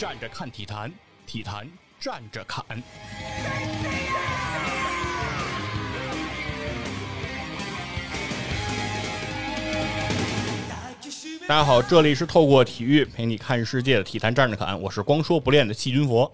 站着看体坛，体坛站着侃。大家好，这里是透过体育陪你看世界的体坛站着侃，我是光说不练的细菌佛。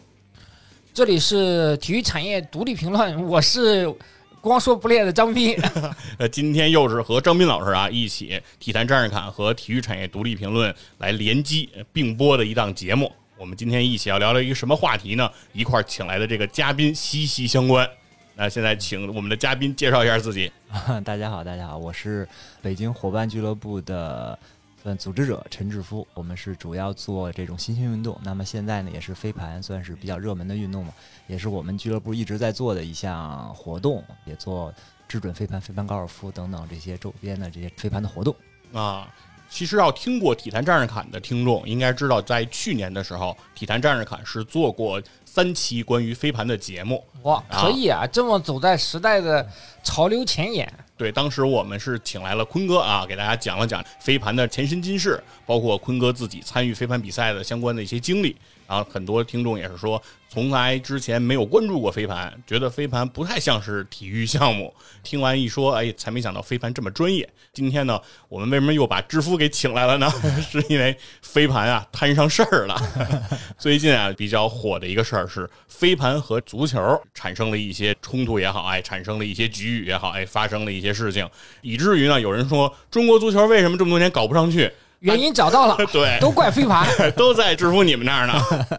这里是体育产业独立评论，我是光说不练的张斌。呃，今天又是和张斌老师啊一起体坛站着侃和体育产业独立评论来联机呃并播的一档节目。我们今天一起要聊聊一个什么话题呢？一块儿请来的这个嘉宾息息相关。那现在请我们的嘉宾介绍一下自己。大家好，大家好，我是北京伙伴俱乐部的算组织者陈志夫。我们是主要做这种新兴运动，那么现在呢也是飞盘算是比较热门的运动嘛，也是我们俱乐部一直在做的一项活动，也做制准飞盘、飞盘高尔夫等等这些周边的这些飞盘的活动。啊，其实要听过体坛战士侃的听众应该知道，在去年的时候，体坛战士侃是做过三期关于飞盘的节目。哇，可以啊，这么走在时代的潮流前沿。对，当时我们是请来了坤哥啊，给大家讲了讲飞盘的前身今世，包括坤哥自己参与飞盘比赛的相关的一些经历。然后很多听众也是说，从来之前没有关注过飞盘，觉得飞盘不太像是体育项目。听完一说，哎，才没想到飞盘这么专业。今天呢，我们为什么又把知夫给请来了呢？是因为飞盘啊摊上事儿了。最近啊，比较火的一个事儿是飞盘和足球产生了一些冲突也好，哎，产生了一些局域也好，哎，发生了一些事情，以至于呢，有人说中国足球为什么这么多年搞不上去？原因找到了，对，都怪飞盘。都在制服你们那儿呢。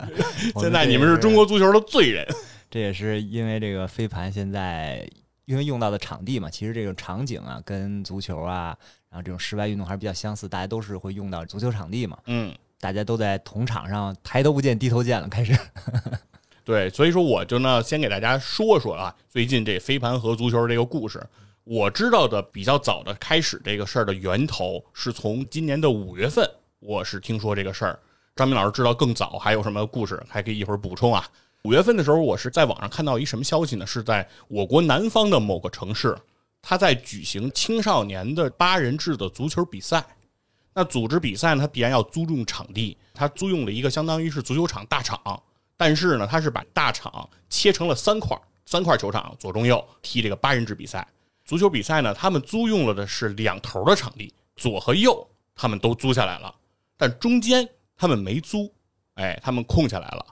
现在你们是中国足球的罪人。这也是因为这个飞盘现在因为用到的场地嘛，其实这种场景啊跟足球啊，然后这种室外运动还是比较相似，大家都是会用到足球场地嘛，嗯，大家都在同场上抬头不见低头见了，开始。对，所以说我就呢先给大家说说啊，最近这飞盘和足球这个故事。我知道的比较早的开始这个事儿的源头是从今年的五月份，我是听说这个事儿。张明老师知道更早还有什么故事，还可以一会儿补充啊。五月份的时候，我是在网上看到一什么消息呢？是在我国南方的某个城市，他在举行青少年的八人制的足球比赛。那组织比赛呢，他必然要租用场地，他租用了一个相当于是足球场大场，但是呢，他是把大场切成了三块，三块球场，左中右踢这个八人制比赛。足球比赛呢，他们租用了的是两头的场地，左和右他们都租下来了，但中间他们没租，哎，他们空下来了。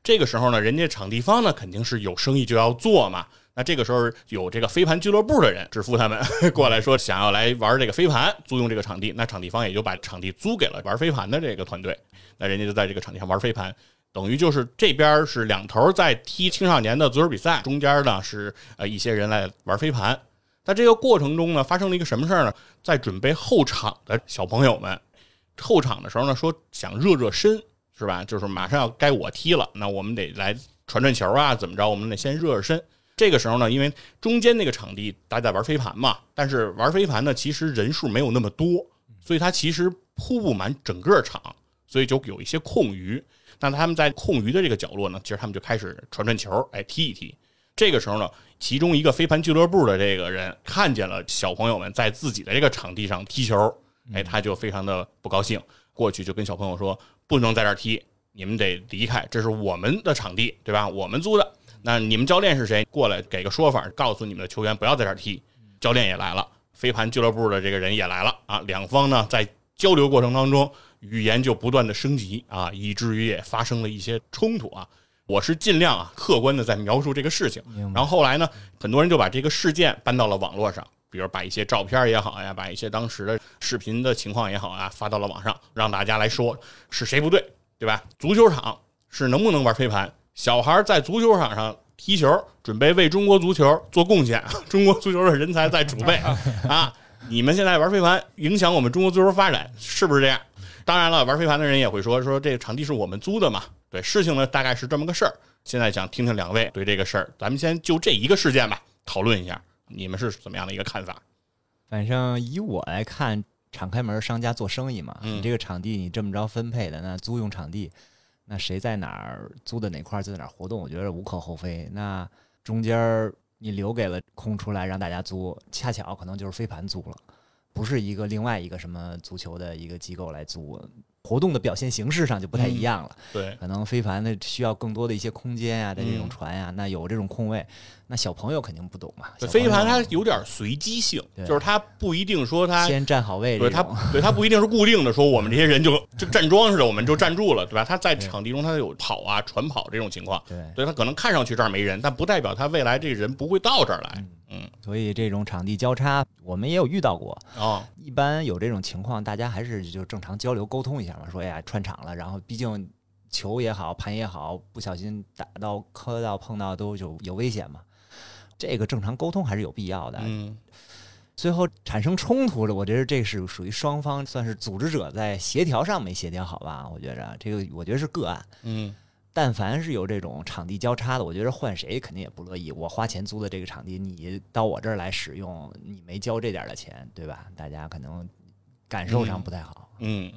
这个时候呢，人家场地方呢肯定是有生意就要做嘛。那这个时候有这个飞盘俱乐部的人支付他们 过来说想要来玩这个飞盘，租用这个场地，那场地方也就把场地租给了玩飞盘的这个团队，那人家就在这个场地上玩飞盘。等于就是这边是两头在踢青少年的足球比赛，中间呢是呃一些人来玩飞盘。在这个过程中呢，发生了一个什么事儿呢？在准备后场的小朋友们，后场的时候呢，说想热热身，是吧？就是马上要该我踢了，那我们得来传传球啊，怎么着？我们得先热热身。这个时候呢，因为中间那个场地大家在玩飞盘嘛，但是玩飞盘呢，其实人数没有那么多，所以它其实铺不满整个场，所以就有一些空余。那他们在空余的这个角落呢，其实他们就开始传传球，哎，踢一踢。这个时候呢，其中一个飞盘俱乐部的这个人看见了小朋友们在自己的这个场地上踢球，哎，他就非常的不高兴，过去就跟小朋友说：“不能在这儿踢，你们得离开，这是我们的场地，对吧？我们租的。那你们教练是谁？过来给个说法，告诉你们的球员不要在这儿踢。”教练也来了，飞盘俱乐部的这个人也来了啊，两方呢在交流过程当中，语言就不断的升级啊，以至于也发生了一些冲突啊。我是尽量啊客观的在描述这个事情，然后后来呢，很多人就把这个事件搬到了网络上，比如把一些照片也好呀，把一些当时的视频的情况也好啊，发到了网上，让大家来说是谁不对，对吧？足球场是能不能玩飞盘？小孩在足球场上踢球，准备为中国足球做贡献，中国足球的人才在储备 啊！你们现在玩飞盘，影响我们中国足球发展，是不是这样？当然了，玩飞盘的人也会说说这个场地是我们租的嘛。对，事情呢大概是这么个事儿。现在想听听两位对这个事儿，咱们先就这一个事件吧讨论一下，你们是怎么样的一个看法？反正以我来看，敞开门，商家做生意嘛。嗯你这个场地你这么着分配的，那租用场地，那谁在哪儿租的哪块儿就在哪儿活动，我觉得无可厚非。那中间儿你留给了空出来让大家租，恰巧可能就是飞盘租了。不是一个另外一个什么足球的一个机构来租。活动的表现形式上就不太一样了，对，可能飞盘它需要更多的一些空间啊，在这种嗯船呀，那有这种空位，那小朋友肯定不懂嘛。飞盘它有点随机性，就是它不一定说它先站好位置对它，对它不一定是固定的，说我们这些人就 就站桩似的，我们就站住了，对吧？它在场地中它有跑啊、传跑这种情况，对，对它可能看上去这儿没人，但不代表他未来这人不会到这儿来。嗯，所以这种场地交叉我们也有遇到过。哦，一般有这种情况，大家还是就正常交流沟通一下嘛，说哎呀串场了，然后毕竟球也好，盘也好，不小心打到、磕到、碰到都有有危险嘛。这个正常沟通还是有必要的。嗯最后产生冲突了，我觉得这是属于双方算是组织者在协调上没协调好吧？我觉着这个我觉得是个案。嗯但凡是有这种场地交叉的，我觉得换谁肯定也不乐意。我花钱租的这个场地，你到我这儿来使用，你没交这点儿的钱，对吧？大家可能感受上不太好。嗯，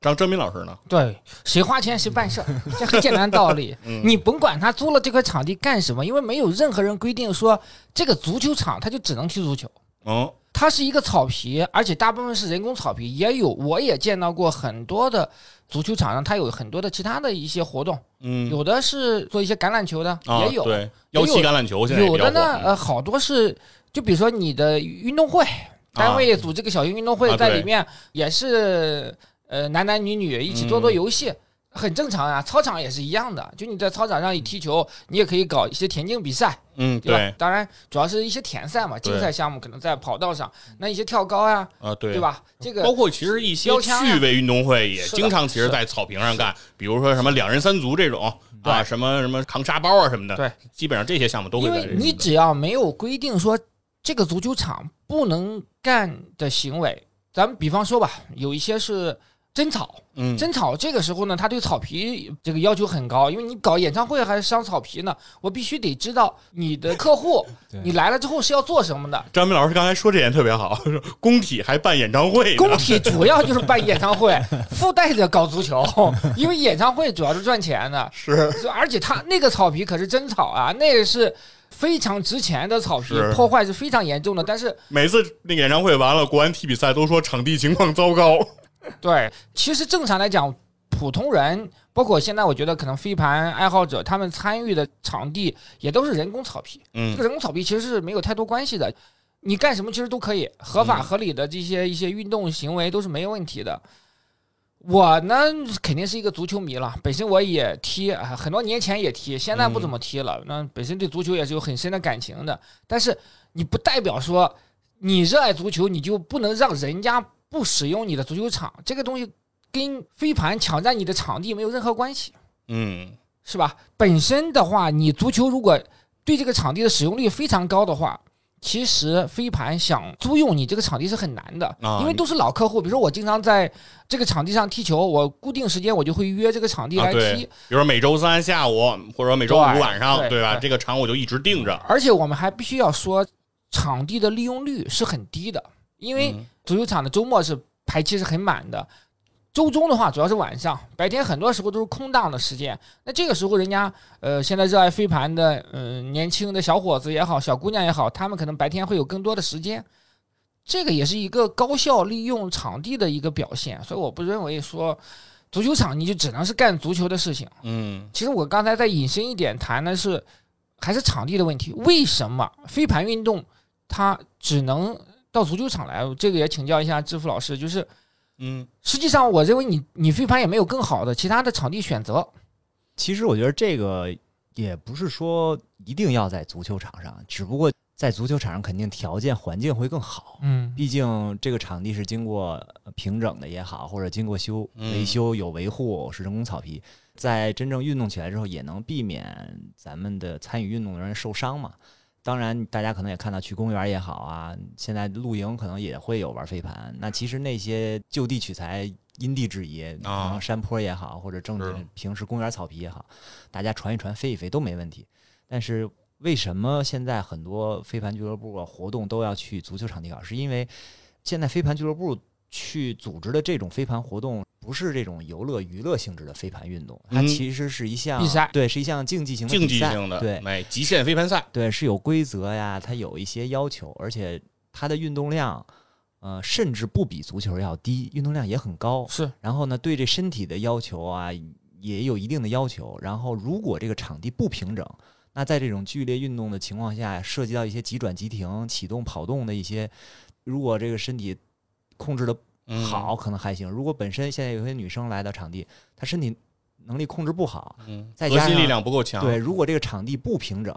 张张斌老师呢？对，谁花钱谁办事儿，这很简单道理。嗯你甭管他租了这块场地干什么，因为没有任何人规定说这个足球场他就只能踢足球。嗯它是一个草皮，而且大部分是人工草皮，也有我也见到过很多的足球场上，它有很多的其他的一些活动，嗯，有的是做一些橄榄球的，啊也有，对幺七橄榄球有的呢，呃，好多是，就比如说你的运动会，单位组织个小型运动会，在里面也是呃男男女女一起做做游戏。很正常啊，操场也是一样的。就你在操场上一踢球，你也可以搞一些田径比赛，嗯对吧？对。当然，主要是一些田赛嘛，竞赛项目可能在跑道上，那一些跳高呀、啊对。对？吧？这个包括其实一些趣味运动会也经常其实，在草坪上干，比如说什么两人三足这种啊，对什么什么扛沙包啊什么的，对，基本上这些项目都会因为你只要没有规定说这个足球场不能干的行为，咱们比方说吧，有一些是真草，嗯真草这个时候呢，他对草皮这个要求很高，因为你搞演唱会还是伤草皮呢，我必须得知道你的客户 你来了之后是要做什么的。张明老师刚才说这点特别好，说工体还办演唱会，工体主要就是办演唱会，附带着搞足球，因为演唱会主要是赚钱的，是而且他那个草皮可是真草啊，那个是非常值钱的草皮，破坏是非常严重的。但是每次那个演唱会完了，国安踢比赛都说场地情况糟糕，对，其实正常来讲，普通人，包括现在我觉得可能飞盘爱好者，他们参与的场地也都是人工草皮。这嗯个人工草皮其实是没有太多关系的，你干什么其实都可以，合法嗯合理的这些一些运动行为都是没有问题的。我呢肯定是一个足球迷了，本身我也踢啊，很多年前也踢，现在不怎么踢了。那本身对足球也是有很深的感情的，但是你不代表说你热爱足球，你就不能让人家不使用你的足球场，这个东西跟飞盘抢占你的场地没有任何关系。嗯是吧？本身的话，你足球如果对这个场地的使用率非常高的话，其实飞盘想租用你这个场地是很难的，啊因为都是老客户。比如说我经常在这个场地上踢球，我固定时间我就会约这个场地来踢，比如说每周三下午或者说每周五晚上，对对吧？对这个场我就一直定着，而且我们还必须要说，场地的利用率是很低的，因为嗯足球场的周末是排期是很满的。周中的话，主要是晚上，白天很多时候都是空档的时间。那这个时候，人家呃，现在热爱飞盘的，嗯、年轻的小伙子也好，小姑娘也好，他们可能白天会有更多的时间。这个也是一个高效利用场地的一个表现，所以我不认为说足球场你就只能是干足球的事情。嗯其实我刚才再引申一点谈的是，还是场地的问题。为什么飞盘运动它只能到足球场来？这个也请教一下支付老师。就是嗯实际上，我认为你你飞盘也没有更好的其他的场地选择。其实我觉得这个也不是说一定要在足球场上，只不过在足球场上肯定条件环境会更好。嗯毕竟这个场地是经过呃平整的也好，或者经过修嗯维修有维护，是人工草皮，在真正运动起来之后，也能避免咱们的参与运动的人受伤嘛。当然，大家可能也看到去公园也好啊，现在露营可能也会有玩飞盘。那其实那些就地取材、因地制宜，可啊能山坡也好，或者正平时公园草皮也好，大家传一传、飞一飞都没问题。但是为什么现在很多飞盘俱乐部啊活动都要去足球场地搞？是因为现在飞盘俱乐部去组织的这种飞盘活动，不是这种游乐娱乐性质的飞盘运动，它嗯其实是一项比赛对，是一项竞技型的竞技性的，对哎，极限飞盘赛，对，是有规则呀，它有一些要求，而且它的运动量，呃，甚至不比足球要低，运动量也很高。是然后呢，对这身体的要求啊，也有一定的要求。然后，如果这个场地不平整，那在这种剧烈运动的情况下，涉及到一些急转急停、启动、跑动的一些，如果这个身体控制的嗯。好，可能还行。如果本身现在有些女生来到场地，她身体能力控制不好，嗯，再加上核心力量不够强，对，如果这个场地不平整，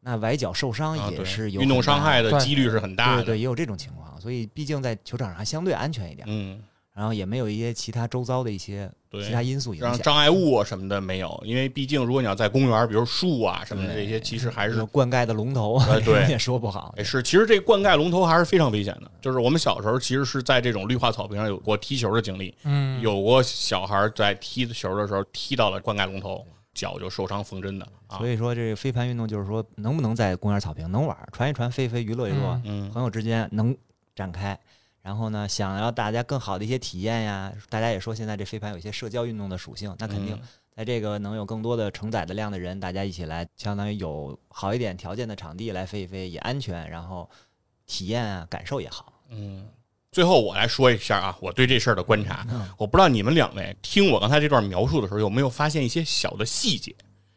那崴脚受伤也是有运动伤害的几率是很大的。对对，也有这种情况。所以，毕竟在球场上还相对安全一点，嗯，然后也没有一些其他周遭的一些对其他因素影响。障碍物啊什么的没有，因为毕竟如果你要在公园，比如树啊什么的这些，其实还是有灌溉的龙头，呃对也说不好。也，是，其实这灌溉龙头还是非常危险的。就是我们小时候其实是在这种绿化草坪上有过踢球的经历，嗯，有过小孩在踢球的时候踢到了灌溉龙头，脚就受伤缝针的啊所。以说，这个飞盘运动就是说，能不能在公园草坪能玩，传一传，飞一飞，娱乐娱乐，嗯朋友之间能展开。然后呢，想要大家更好的一些体验呀，大家也说现在这飞盘有一些社交运动的属性，那肯定嗯在这个能有更多的承载的量的人，大家一起来，相当于有好一点条件的场地来飞一飞，也安全，然后体验啊感受也好。嗯。最后我来说一下啊，我对这事儿的观察。嗯我不知道你们两位听我刚才这段描述的时候，有没有发现一些小的细节？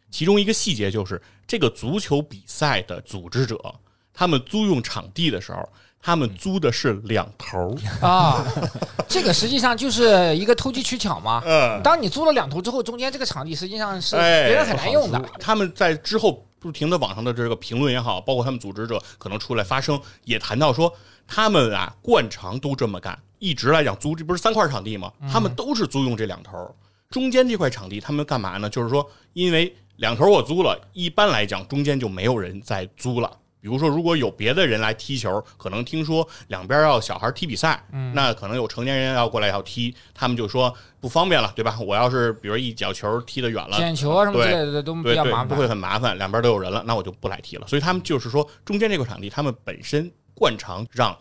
其中一个细节就是，这个足球比赛的组织者，他们租用场地的时候，他们租的是两头儿。啊，这个实际上就是一个投机取巧嘛。嗯，当你租了两头之后，中间这个场地实际上是哎别人很难用的。他们在之后不停的网上的这个评论也好，包括他们组织者可能出来发声，也谈到说，他们啊惯常都这么干，一直来讲租这不是三块场地吗？他们都是租用这两头儿，中间这块场地他们干嘛呢？就是说，因为两头我租了，一般来讲中间就没有人再租了。比如说，如果有别的人来踢球，可能听说两边要小孩踢比赛，那可能有成年人要过来要踢，他们就说不方便了，对吧？我要是比如一脚球踢得远了，捡球啊什么之类的都比较麻烦不会。很麻烦，两边都有人了，那我就不来踢了。所以他们就是说，中间这个场地，他们本身惯常让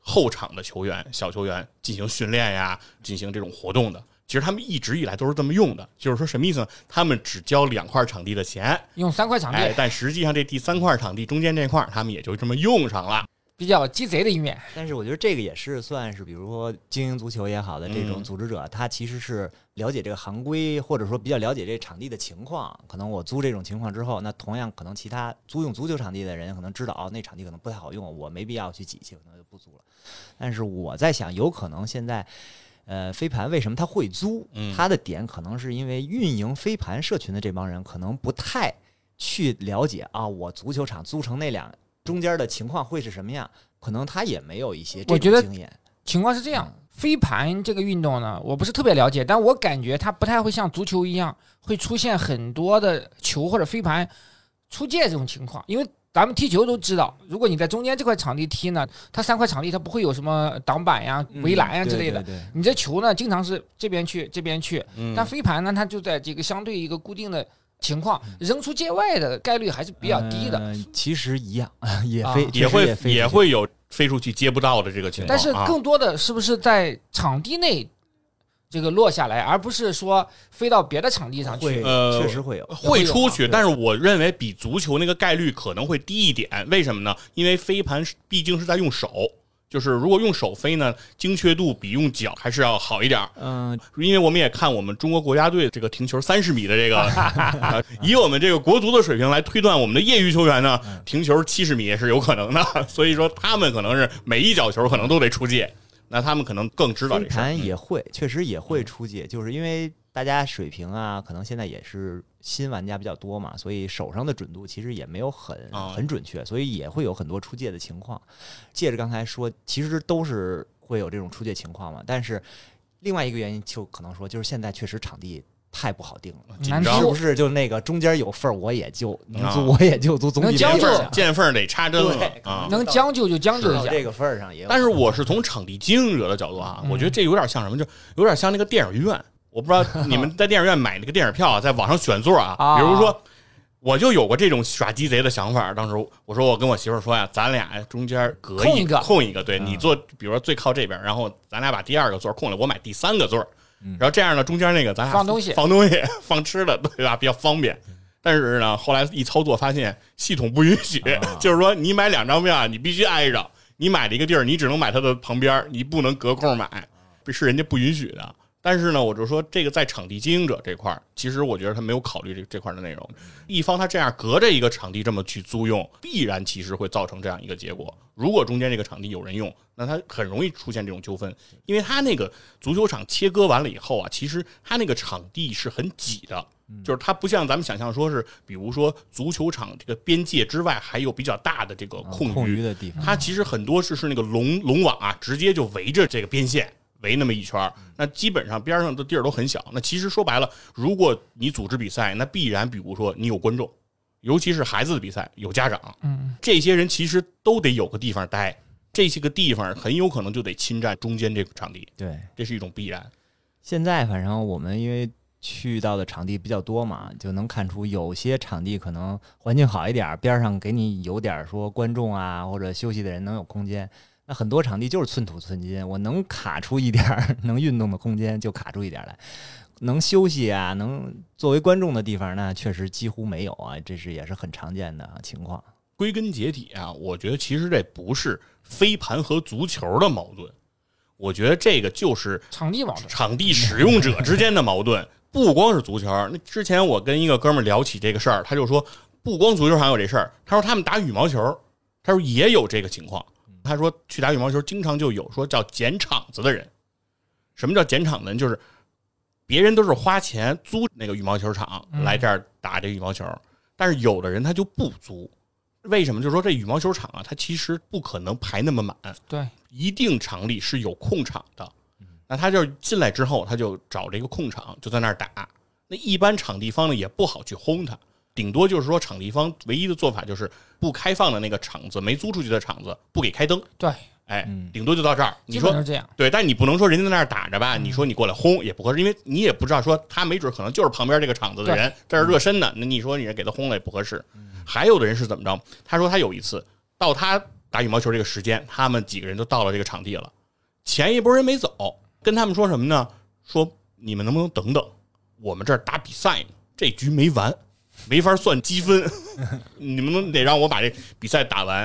后场的球员、小球员进行训练呀，进行这种活动的。其实他们一直以来都是这么用的，就是说什么意思呢？他们只交两块场地的钱，用三块场地哎，但实际上这第三块场地中间这块，他们也就这么用上了。比较鸡贼的一面。但是我觉得这个也是算是，比如说经营足球也好的这种嗯组织者，他其实是了解这个行规，或者说比较了解这场地的情况。可能我租这种情况之后，那同样可能其他租用足球场地的人可能知道，哦，那场地可能不太好用，我没必要去挤去，可能就不租了。但是我在想，有可能现在。呃，飞盘为什么他会租？嗯他的点可能是因为运营飞盘社群的这帮人可能不太去了解啊，我足球场租成那两中间的情况会是什么样，可能他也没有一些这我觉得种经验。情况是这样，嗯飞盘这个运动呢，我不是特别了解，但我感觉它不太会像足球一样会出现很多的球或者飞盘出界这种情况，因为咱们踢球都知道，如果你在中间这块场地踢呢，它三块场地它不会有什么挡板呀、围栏呀之类的。嗯对对对你这球呢，经常是这边去这边去，嗯但飞盘呢，它就在这个相对一个固定的情况，扔出界外的概率还是比较低的。呃其实一样，也啊飞，也会也飞也会有飞出去接不到的这个情况。但是啊更多的是不是在场地内这个落下来，而不是说飞到别的场地上去？呃确实会有。会出去，但是我认为比足球那个概率可能会低一点。为什么呢？因为飞盘毕竟是在用手，就是如果用手飞呢，精确度比用脚还是要好一点儿。嗯，因为我们也看我们中国国家队这个停球三十米的这个，呃 以我们这个国足的水平来推断，我们的业余球员呢，停球七十米也是有可能的。所以说他们可能是每一脚球可能都得出界，那他们可能更知道飞这。盘也会，确实也会出界，就是因为大家水平啊，可能现在也是新玩家比较多嘛，所以手上的准度其实也没有很啊很准确，所以也会有很多出界的情况。借着刚才说，其实都是会有这种出界情况嘛，但是另外一个原因就可能说，就是现在确实场地。太不好定了，紧张是不是就那个中间有缝儿，我也就能啊租，我也就租，总比能将就没缝儿强见缝儿得插针了！能将就就将就一下。到这个份儿上也有。但是我是从场地经营者的角度啊，嗯我觉得这有点像什么，就有点像那个电影院。我不知道你们在电影院买那个电影票啊，在网上选座啊，啊比如说。我就有过这种耍鸡贼的想法，当时我说我跟我媳妇儿说呀，咱俩中间隔一个空一个，对嗯你坐，比如说最靠这边，然后咱俩把第二个座空了，我买第三个座，嗯然后这样呢，中间那个咱俩放东西放东西、放吃的，对吧？比较方便。但是呢，后来一操作发现系统不允许，啊 就是说你买两张票，你必须挨着，你买了一个地儿，你只能买它的旁边，你不能隔空买，这是人家不允许的。但是呢，我就说这个在场地经营者这块儿，其实我觉得他没有考虑这这块儿的内容。一方他这样隔着一个场地这么去租用，必然其实会造成这样一个结果。如果中间这个场地有人用，那他很容易出现这种纠纷，因为他那个足球场切割完了以后啊，其实他那个场地是很挤的，就是它不像咱们想象说是，比如说足球场这个边界之外还有比较大的这个啊空余的地方，它其实很多是是那个龙龙网啊，直接就围着这个边线围那么一圈儿，那基本上边上的地儿都很小。那其实说白了，如果你组织比赛，那必然比如说你有观众，尤其是孩子的比赛有家长，嗯，这些人其实都得有个地方待，这些个地方很有可能就得侵占中间这个场地，对。这是一种必然。现在反正我们因为去到的场地比较多嘛，就能看出有些场地可能环境好一点，边上给你有点说观众啊或者休息的人能有空间。那很多场地就是寸土寸金，我能卡出一点儿 能运动的空间就卡出一点儿来，能休息啊，能作为观众的地方，那确实几乎没有啊，这是也是很常见的情况。归根结底啊，我觉得其实这不是飞盘和足球的矛盾，我觉得这个就是场地矛盾，场地使用者之间的矛盾，不光是足球。那之前我跟一个哥们儿聊起这个事儿，他就说，不光足球场有这事儿，他说他们打羽毛球，他说也有这个情况。他说去打羽毛球，经常就有说叫捡场子的人。什么叫捡场子呢？就是别人都是花钱租那个羽毛球场嗯来这儿打这羽毛球，但是有的人他就不租。为什么？就是说这羽毛球场啊，它其实不可能排那么满，对，一定场里是有空场的。那他就进来之后，他就找这个空场，就在那儿打。那一般场地方呢也不好去轰他，顶多就是说场地方唯一的做法就是不开放的那个场子，没租出去的场子不给开灯，对，哎嗯，顶多就到这儿。你说是这样。对，但你不能说人家在那儿打着吧，你说你过来轰也不合适，因为你也不知道说他没准可能就是旁边这个场子的人在这儿热身呢，那你说你给他轰了也不合适。还有的人是怎么着？他说他有一次到他打羽毛球这个时间，他们几个人都到了这个场地了，前一波人没走，跟他们说什么呢？说你们能不能等等，我们这儿打比赛呢，这局没完，没法算积分，你们能得让我把这比赛打完。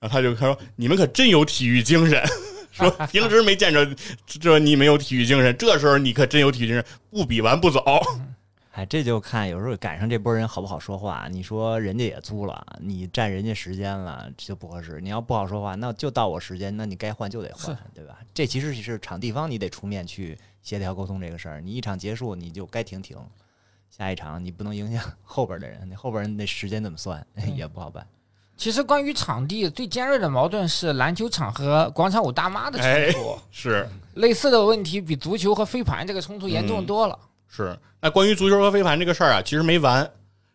然后他就他说你们可真有体育精神。说平时没见着这你没有体育精神，这时候你可真有体育精神，不比完不走。哎，这就看有时候赶上这波人好不好说话。你说人家也租了，你占人家时间了，这就不合适。你要不好说话，那就到我时间，那你该换就得换，对吧？这其实是场地方你得出面去协调沟通这个事儿。你一场结束你就该停停，下一场你不能影响 后边的人，那后边人那时间怎么算 也不好办。其实关于场地最尖锐的矛盾是篮球场和广场舞大妈的哎冲突，是类似的问题比足球和飞盘这个冲突严重多了。是。那关于足球和飞盘这个事儿啊，其实没完，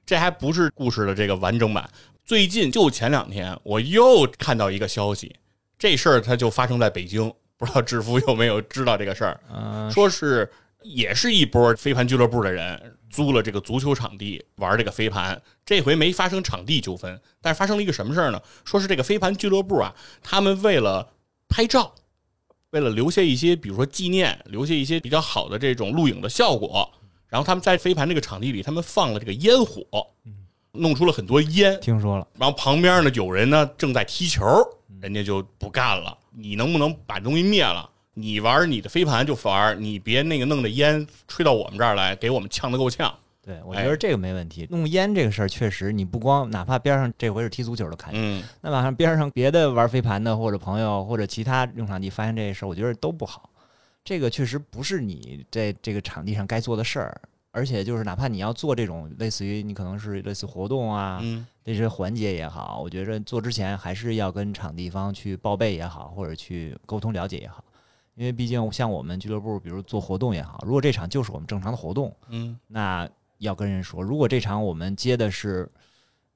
这还不是故事的这个完整版。最近就前两天，我又看到一个消息，这事儿它就发生在北京，不知道志福有没有知道这个事儿？嗯、说是也是一波飞盘俱乐部的人租了这个足球场地玩这个飞盘，这回没发生场地纠纷，但是发生了一个什么事儿呢？说是这个飞盘俱乐部啊，他们为了拍照，为了留下一些比如说纪念，留下一些比较好的这种录影的效果，然后他们在飞盘这个场地里，他们放了这个烟火，弄出了很多烟，听说了，然后旁边呢有人呢正在踢球，人家就不干了。你能不能把东西灭了？你玩你的飞盘就玩，你别那个弄着烟吹到我们这儿来，给我们呛得够呛。对我哎觉得这个没问题。弄烟这个事儿确实，你不光哪怕边上这回是踢足球的看见，嗯，那晚上边上别的玩飞盘的或者朋友或者其他用场地发现这事儿，我觉得都不好。这个确实不是你在这个场地上该做的事儿，而且就是哪怕你要做这种类似于你可能是类似活动啊，嗯，这些环节也好，我觉得做之前还是要跟场地方去报备也好，或者去沟通了解也好，因为毕竟像我们俱乐部，比如做活动也好，如果这场就是我们正常的活动，嗯，那要跟人说，如果这场我们接的是，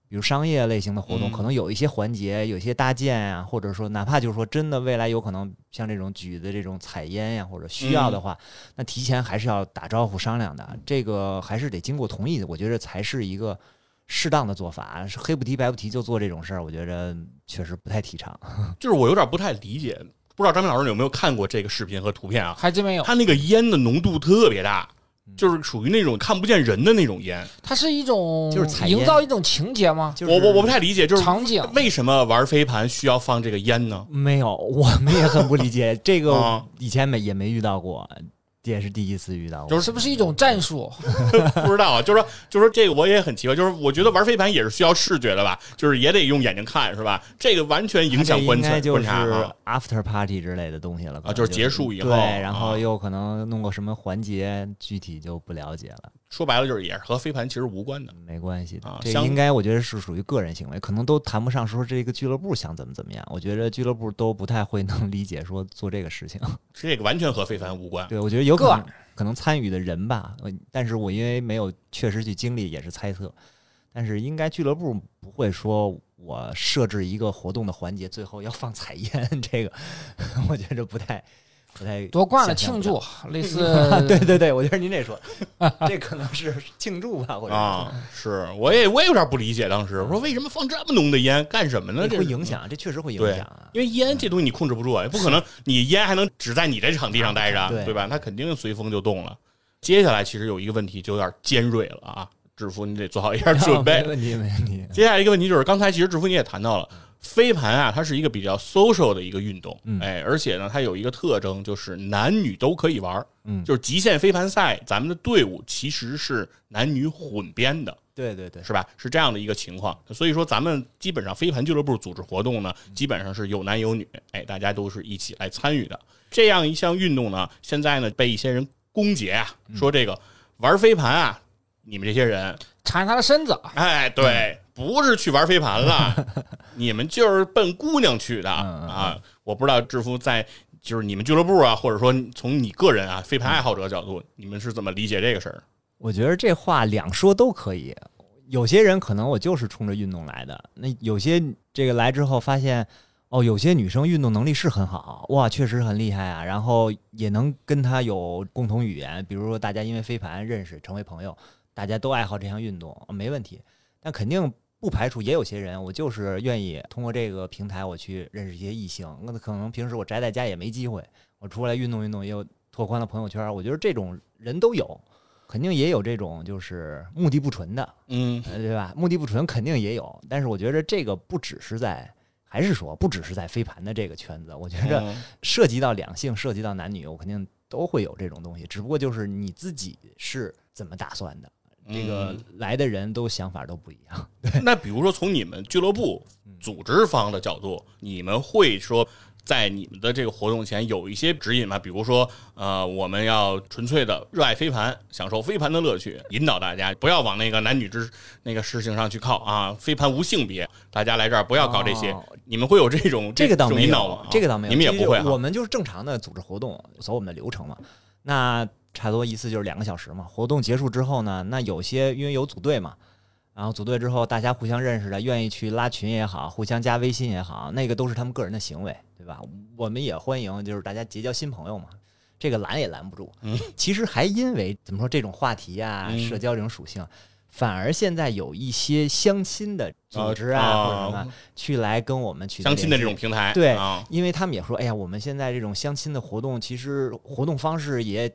比如商业类型的活动，嗯可能有一些环节，有一些搭建啊，或者说哪怕就是说真的未来有可能像这种举的这种采烟呀、或者需要的嗯话，那提前还是要打招呼商量的，这个还是得经过同意的，我觉得才是一个适当的做法。是黑不提白不提就做这种事儿，我觉得确实不太提倡。就是我有点不太理解，不知道张明老师有没有看过这个视频和图片啊？还真没有。他那个烟的浓度特别大，就是属于那种看不见人的那种烟。它是一种就是营造一种情节吗？就是我我我不太理解，就是场景为什么玩飞盘需要放这个烟呢？没有，我们也很不理解这个啊，以前没也没遇到过，这也是第一次遇到。就是是不是一种战术？不知道啊，就是说，就是说这个我也很奇怪，就是我觉得玩飞盘也是需要视觉的吧，就是也得用眼睛看，是吧？这个完全影响它这观察就是观察啊。after party 之类的东西了啊就是结束以后对，然啊后又可能弄个什么环节，具体就不了解了，说白了就是也是和飞盘其实无关的。没关系的啊。这应该我觉得是属于个人行为，可能都谈不上说这个俱乐部想怎么怎么样。我觉得俱乐部都不太会能 理解说做这个事情。这个完全和飞盘无关。对，我觉得有可能可能参与的人吧，呃但是我因为没有确实去经历，也是猜测。但是应该俱乐部不会说我设置一个活动的环节，最后要放 彩烟，这个 我觉得不太不太夺冠了庆祝，类 似对对对，我觉得您这说，这可能是庆祝吧，或者啊，是，我也我也有点不理解，当时我说为什么放这么浓的烟干什么呢？这会影，响，这确实会影响啊。因为烟这东西你控制不住啊，不可能你烟还能只在你这场地上待着，对对吧？它肯定随风就动了。接下来其实有一个问题就有点尖锐了啊，制服你得做好一下 准备没。问题，没问题。接下来一个问题就是，刚才其实制服你也谈到了，飞盘啊，它是一个比较 social 的一个运动，嗯。哎，而且呢，它有一个特征就是男女都可以玩儿，嗯。就是极限飞盘赛，咱们的队伍其实是男女混编的，对对对，是吧？是这样的一个情况，所以说咱们基本上飞盘俱乐部组织活动呢，基本上是有男有女，哎，大家都是一起来参与的。这样一项运动呢，现在呢被一些人攻讦啊，说这个玩飞盘啊，你们这些人缠他的身子，哎，对，不是去玩飞盘了，你们就是奔姑娘去的啊！我不知道制服在就是你们俱乐部啊，或者说从你个人啊飞盘爱好者角度，你们是怎么理解这个事儿？我觉得这话两说都可以。有些人可能我就是冲着运动来的，那有些这个来之后发现，哦，有些女生运动能力是很好，哇，确实很厉害啊，然后也能跟她有共同语言，比如说大家因为飞盘认识成为朋友，大家都爱好这项运动，没问题。但肯定不排除也有些人，我就是愿意通过这个平台我去认识一些异性，那可能平时我宅在家也没机会，我出来运动运动，又拓宽了朋友圈，我觉得这种人都有。肯定也有这种就是目的不纯的，嗯呃，对吧？目的不纯肯定也有，但是我觉得这个不只是在，还是说不只是在飞盘的这个圈子，我觉着嗯涉及到两性，涉及到男女，我肯定都会有这种东西，只不过就是你自己是怎么打算的，这个嗯来的人都想法都不一样。那比如说从你们俱乐部嗯组织方的角度，你们会说在你们的这个活动前有一些指引吗？比如说，呃，我们要纯粹的热爱飞盘，享受飞盘的乐趣，引导大家不要往那个男女之 那个事情上去靠啊。飞盘无性别，大家来这儿不要搞这些。哦你们会有这种 这个倒没有？，这个倒没有，你们也不会哈我们就是正常的组织活动，走我们的流程嘛。那差不多一次就是两个小时嘛。活动结束之后呢，那有些因为有组队嘛，然后组队之后大家互相认识的，愿意去拉群也好，互相加微信也好，那个都是他们个人的行为，对吧？我们也欢迎就是大家结交新朋友嘛。这个拦也拦不住。嗯其实还因为怎么说这种话题啊、嗯社交这种属性，反而现在有一些相亲的组织啊、啊或者什么去来跟我们去相亲的这种平台，对啊，因为他们也说，哎呀，我们现在这种相亲的活动，其实活动方式也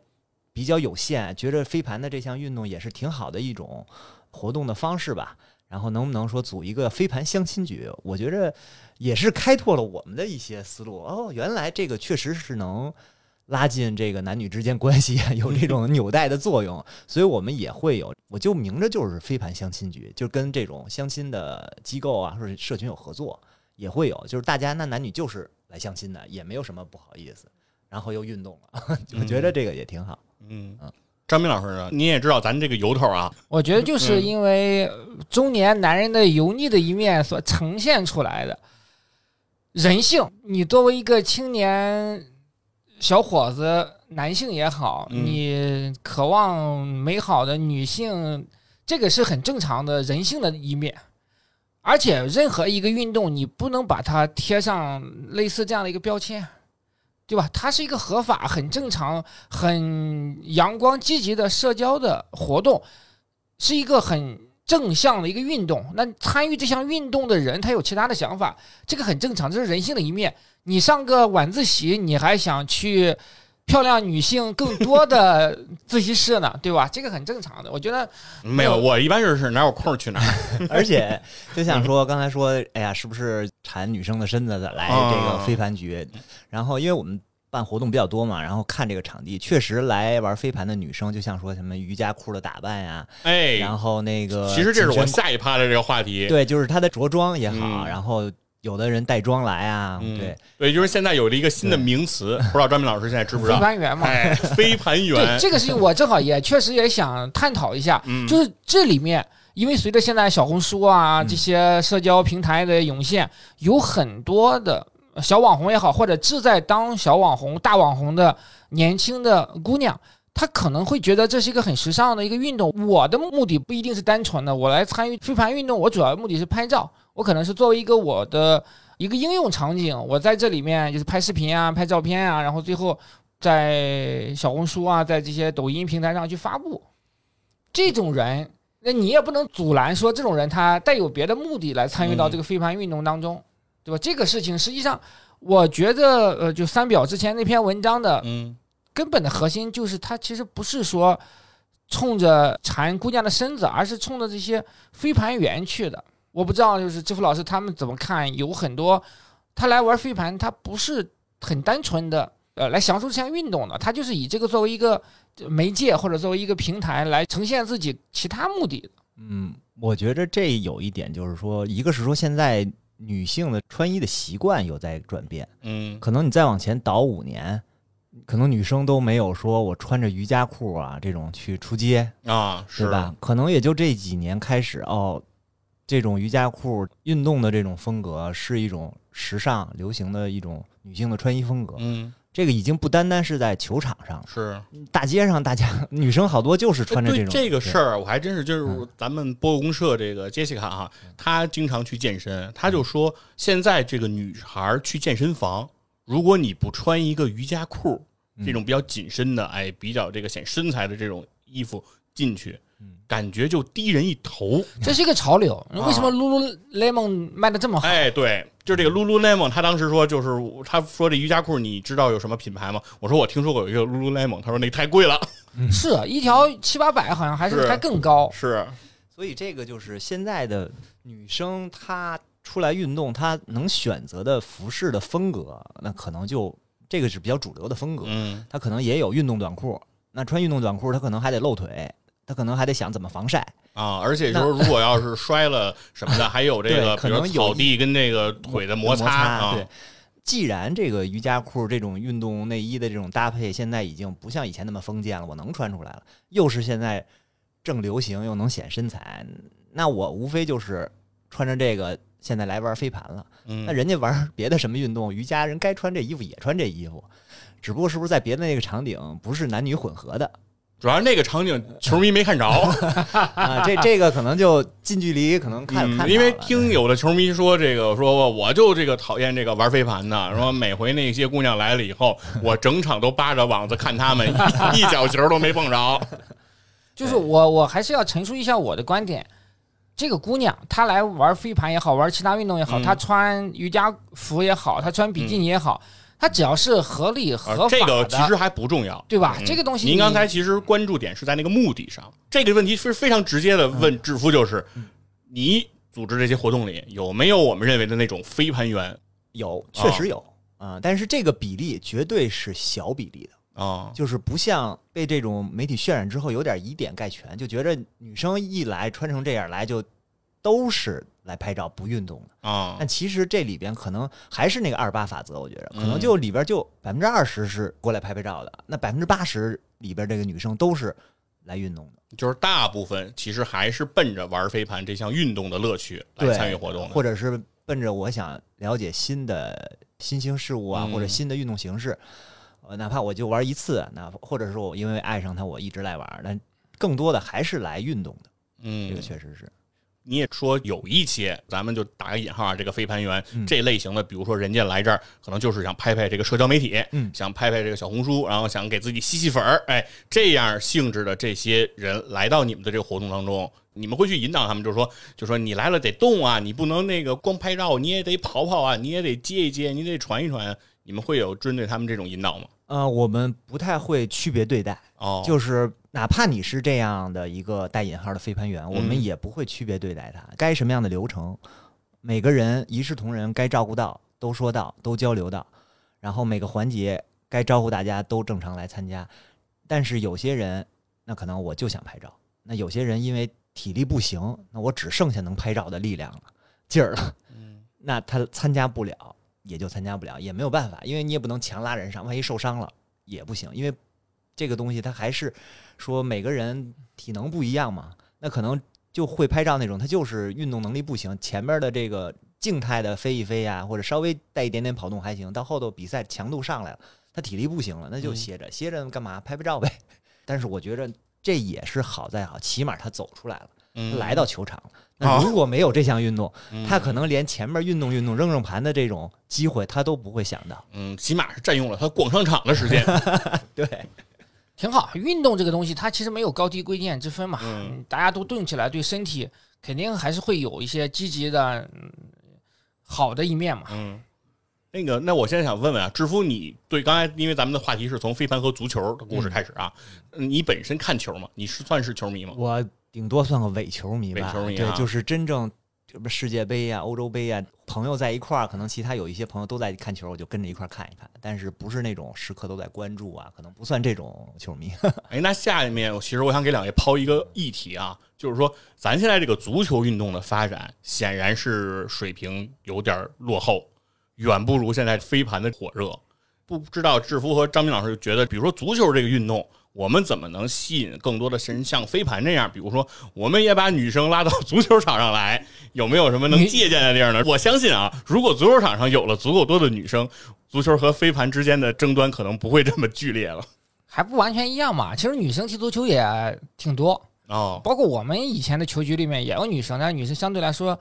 比较有限，觉着飞盘的这项运动也是挺好的一种活动的方式吧。然后能不能说组一个飞盘相亲局？我觉着也是开拓了我们的一些思路。哦，原来这个确实是能拉近这个男女之间关系，有这种纽带的作用。所以我们也会有，我就明着就是飞盘相亲局，就跟这种相亲的机构啊或者社群有合作。也会有，就是大家那男女就是来相亲的，也没有什么不好意思，然后又运动了，我觉得这个也挺好。嗯嗯，张明老师呢？你也知道咱这个由头啊，我觉得就是嗯因为中年男人的油腻的一面所呈现出来的人性。你作为一个青年小伙子，男性也好，嗯你渴望美好的女性，这个是很正常的人性的一面。而且任何一个运动，你不能把它贴上类似这样的一个标签，对吧？它是一个合法、很正常、很阳光、积极的社交的活动，是一个很正向的一个运动。那参与这项运动的人，他有其他的想法，这个很正常，这是人性的一面。你上个晚自习，你还想去漂亮女性更多的 自习室呢，对吧？这个很正常的。我觉得没有，我一般就是哪有空去哪儿。而且就像说刚才说，哎呀，是不是馋女生的身子的来这个飞盘局？然后因为我们办活动比较多嘛，然后看这个场地，确实来玩飞盘的女生，就像说什么瑜伽裤的打扮呀，哎，然后那个其实这是我下一趴的这个话题。对，就是她的着装也好，嗯然后有的人带妆来啊，嗯对，对，就是现在有了一个新的名词，不知道张明老师现在知不知飞道？盘员嘛，哎，飞盘对员，这个事情，我正好也确实也想探讨一下，嗯，就是这里面，因为随着现在小红书啊嗯这些社交平台的涌现，有很多的小网红也好，或者志在当小网红、大网红的年轻的姑娘。她可能会觉得这是一个很时尚的一个运动。我的目的不一定是单纯的，我来参与飞盘运动，我主要目的是拍照。我可能是作为一个我的一个应用场景，我在这里面就是拍视频啊、拍照片啊，然后最后在小红书啊，在这些抖音平台上去发布。这种人，那你也不能阻拦说这种人他带有别的目的来参与到嗯这个飞盘运动当中，对吧？这个事情实际上，我觉得呃，就三表之前那篇文章的嗯根本的核心就是，他其实不是说冲着馋姑娘的身子，而是冲着这些飞盘员去的。我不知道，就是支付老师他们怎么看？有很多他来玩飞盘，他不是很单纯的呃来享受这项运动的，他就是以这个作为一个媒介或者作为一个平台来呈现自己其他目的的。嗯，我觉着这有一点就是说，一个是说现在女性的穿衣的习惯有在转变，嗯可能你再往前倒五年，可能女生都没有说我穿着瑜伽裤啊这种去出街，啊，是对吧？？可能也就这几年开始哦，这种瑜伽裤运动的这种风格是一种时尚流行的一种女性的穿衣风格。嗯，这个已经不单单是在球场上，是。大街上大家女生好多就是穿着这种。这个事儿，我还真是就是嗯咱们播客公社这个杰西卡哈，她经常去健身，她就说现在这个女孩儿去健身房，如果你不穿一个瑜伽裤，嗯这种比较紧身的，哎，比较这个显身材的这种衣服进去嗯，感觉就低人一头。这是一个潮流。为什么啊 Lululemon 卖的这么好？哎，对，就是这个 Lululemon，他当时说就是他说这瑜伽裤，你知道有什么品牌吗？我说我听说过有一个 Lululemon，他说那太贵了。是啊一条七八百，好像还是是还更高。是，所以这个就是现在的女生，她出来运动，她能选择的服饰的风格，那可能就这个是比较主流的风格。嗯，她可能也有运动短裤，那穿运动短裤，她可能还得露腿，她可能还得想怎么防晒。啊，而且就是如果要是摔了什么的，还有这个，可能有草地跟那个腿的摩擦啊，对。既然这个瑜伽裤这种运动内衣的这种搭配，现在已经不像以前那么封建了，我能穿出来了，又是现在正流行，又能显身材，那我无非就是穿着这个现在来玩飞盘了。那嗯，人家玩别的什么运动，瑜伽人该穿这衣服也穿这衣服，只不过是不是在别的那个场景不是男女混合的主要是那个场景球迷没看着，啊？这这个可能就近距离可能看、看因为听有的球迷说这个，说我就这个讨厌这个玩飞盘的，说每回那些姑娘来了以后，我整场都扒着网子看他们，一 一脚球都没碰着。就是我我还是要陈述一下我的观点。这个姑娘她来玩飞盘也好，玩其他运动也好，嗯她穿瑜伽服也好，她穿比基尼也好，她只要是合理合法的，啊这个其实还不重要，对吧？嗯这个东西您刚才其实关注点是在那个目的上，这个问题是非常直接的问志夫，就是你组织这些活动里有没有我们认为的那种飞盘员有确实有啊、但是这个比例绝对是小比例的。啊？就是不像被这种媒体渲染之后有点以点概全，就觉着女生一来穿成这样来就都是来拍照不运动的。啊。但其实这里边可能还是那个二八法则，我觉得可能嗯就里边就百分之二十是过来拍拍照的，那百分之八十里边这个女生都是来运动的，就是大部分其实还是奔着玩飞盘这项运动的乐趣来，参与活动的，或者是奔着我想了解新的新兴事物啊，嗯。或者新的运动形式，呃，哪怕我就玩一次，那或者说我因为爱上它，我一直来玩，但更多的还是来运动的，嗯，这个确实是。你也说有一些，咱们就打个引号啊，这个飞盘员、嗯这类型的，比如说人家来这儿，可能就是想拍拍这个社交媒体，嗯想拍拍这个小红书，然后想给自己吸吸粉儿，哎，这样性质的这些人来到你们的这个活动当中，你们会去引导他们，就是说，就说你来了得动啊，你不能那个光拍照，你也得跑跑啊，你也得接一接，你得传一传，你们会有针对他们这种引导吗？呃，我们不太会区别对待，哦，就是哪怕你是这样的一个带引号的飞盘员，我们嗯也不会区别对待他。该什么样的流程，每个人一视同仁，该照顾到都说到，都交流到，然后每个环节该招呼大家都正常来参加。但是有些人，那可能我就想拍照；那有些人因为体力不行，那我只剩下能拍照的力量了，劲儿了，嗯那他参加不了，也就参加不了，也没有办法，因为你也不能强拉人上，万一受伤了也不行，因为这个东西它还是说每个人体能不一样嘛，那可能就会拍照那种，他就是运动能力不行，前面的这个静态的飞一飞呀、或者稍微带一点点跑动还行，到后头比赛强度上来了，他体力不行了，那就嗯歇着，歇着干嘛？拍拍照呗。但是我觉着这也是好在好，起码他走出来了，来到球场 那如果没有这项运动，嗯他可能连前面运动运动扔扔盘的这种机会他都不会想到。嗯，起码是占用了他逛商场的时间。对，挺好。运动这个东西，它其实没有高低贵贱之分嘛，嗯大家都动起来，对身体肯定还是会有一些积极的、嗯好的一面嘛。嗯，那个，那我现在想问问啊，志夫，你对刚才因为咱们的话题是从飞盘和足球的故事开始啊，嗯你本身看球吗？你是算是球迷吗？我顶多算个伪球迷吧，伪球迷啊对，就是真正什么世界杯呀、欧洲杯呀，朋友在一块儿，可能其他有一些朋友都在看球，我就跟着一块儿看一看，但是不是那种时刻都在关注啊，可能不算这种球迷。哎，那下面我其实我想给两位抛一个议题啊，就是说咱现在这个足球运动的发展显然是水平有点落后，远不如现在飞盘的火热。不知道志福和张明老师觉得，比如说足球这个运动，我们怎么能吸引更多的人像飞盘这样？比如说，我们也把女生拉到足球场上来，有没有什么能借鉴的地儿呢？我相信啊，如果足球场上有了足够多的女生，足球和飞盘之间的争端可能不会这么剧烈了。还不完全一样嘛。其实女生踢足球也挺多，哦，包括我们以前的球局里面也有女生，但是女生相对来说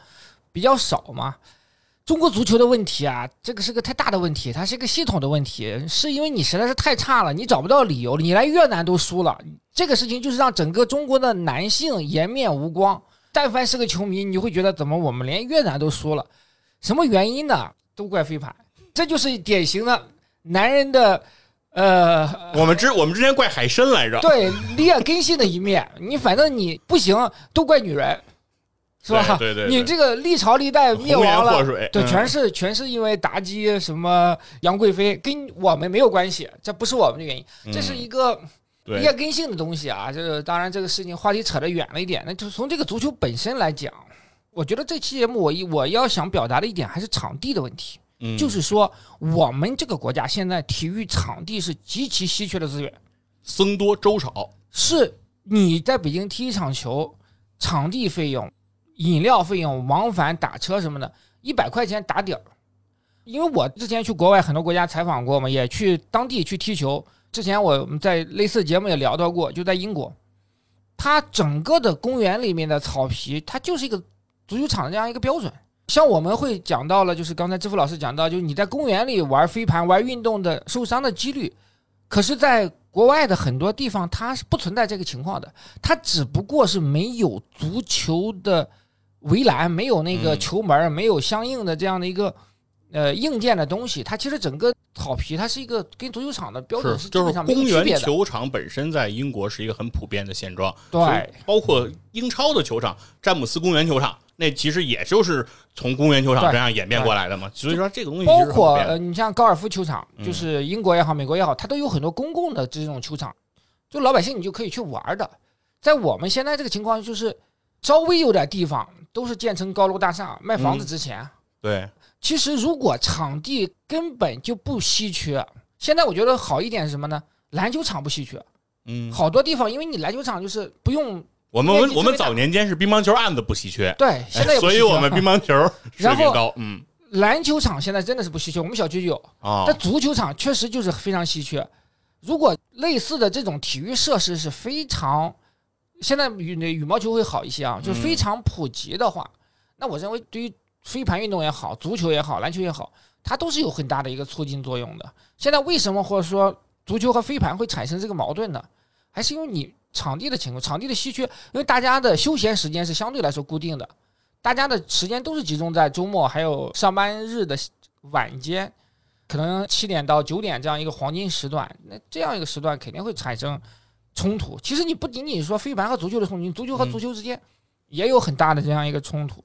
比较少嘛。中国足球的问题啊，这个是个太大的问题，它是一个系统的问题，是因为你实在是太差了，你找不到理由，你来越南都输了，这个事情就是让整个中国的男性颜面无光。但凡是个球迷，你会觉得怎么我们连越南都输了？什么原因呢？都怪飞盘，这就是典型的男人的呃我们之我们之前怪海参来着，对劣根性的一面，你反正你不行，都怪女人，是吧？对对对对你这个历朝历代灭亡了，水，对，嗯全是全是因为妲己什么杨贵妃，跟我们没有关系，这不是我们的原因，这是一个劣根性的东西啊。这个当然这个事情话题扯得远了一点，那就从这个足球本身来讲，我觉得这期节目我一我要想表达的一点还是场地的问题。嗯就是说，我们这个国家现在体育场地是极其稀缺的资源，僧多粥少，是你在北京踢一场球，场地费用、饮料费用、往返打车什么的，一百块钱打底儿。因为我之前去国外很多国家采访过嘛，也去当地去踢球。之前我们在类似节目也聊到过，就在英国，它整个的公园里面的草皮，它就是一个足球场的这样一个标准。像我们会讲到了，就是刚才支付老师讲到，就是你在公园里玩飞盘、玩运动的受伤的几率，可是，在国外的很多地方，它是不存在这个情况的。它只不过是没有足球的围栏，没有那个嗯球门，没有相应的这样的一个呃硬件的东西。它其实整个草皮，它是一个跟足球场的标准是就是公。园球场本身在英国是一个很普遍的现状，对，包括英超的球场，詹姆斯公园球场，那其实也就是从公园球场这样演变过来的嘛。所以说这个东西包括呃，你像高尔夫球场，嗯就是英国也好，美国也好，它都有很多公共的这种球场，就老百姓你就可以去玩的。在我们现在这个情况，就是稍微有点地方都是建成高楼大厦，卖房子嗯值钱。对，其实如果场地根本就不稀缺，现在我觉得好一点是什么呢？篮球场不稀缺，嗯，好多地方因为你篮球场就是不用我们我们早年间是乒乓球案子不稀缺，对，现在所以我们乒乓球水然后平高，嗯篮球场现在真的是不稀缺，我们小区就有。啊但足球场确实就是非常稀缺。如果类似的这种体育设施是非常，现在羽羽毛球会好一些啊，就是非常普及的话，那我认为对于飞盘运动也好，足球也好，篮球也好，它都是有很大的一个促进作用的。现在为什么或者说足球和飞盘会产生这个矛盾呢？还是因为你场地的情况，场地的稀缺，因为大家的休闲时间是相对来说固定的，大家的时间都是集中在周末还有上班日的晚间，可能七点到九点这样一个黄金时段，那这样一个时段肯定会产生冲突。其实你不仅仅说飞盘和足球的冲突，你足球和足球之间也有很大的这样一个冲突。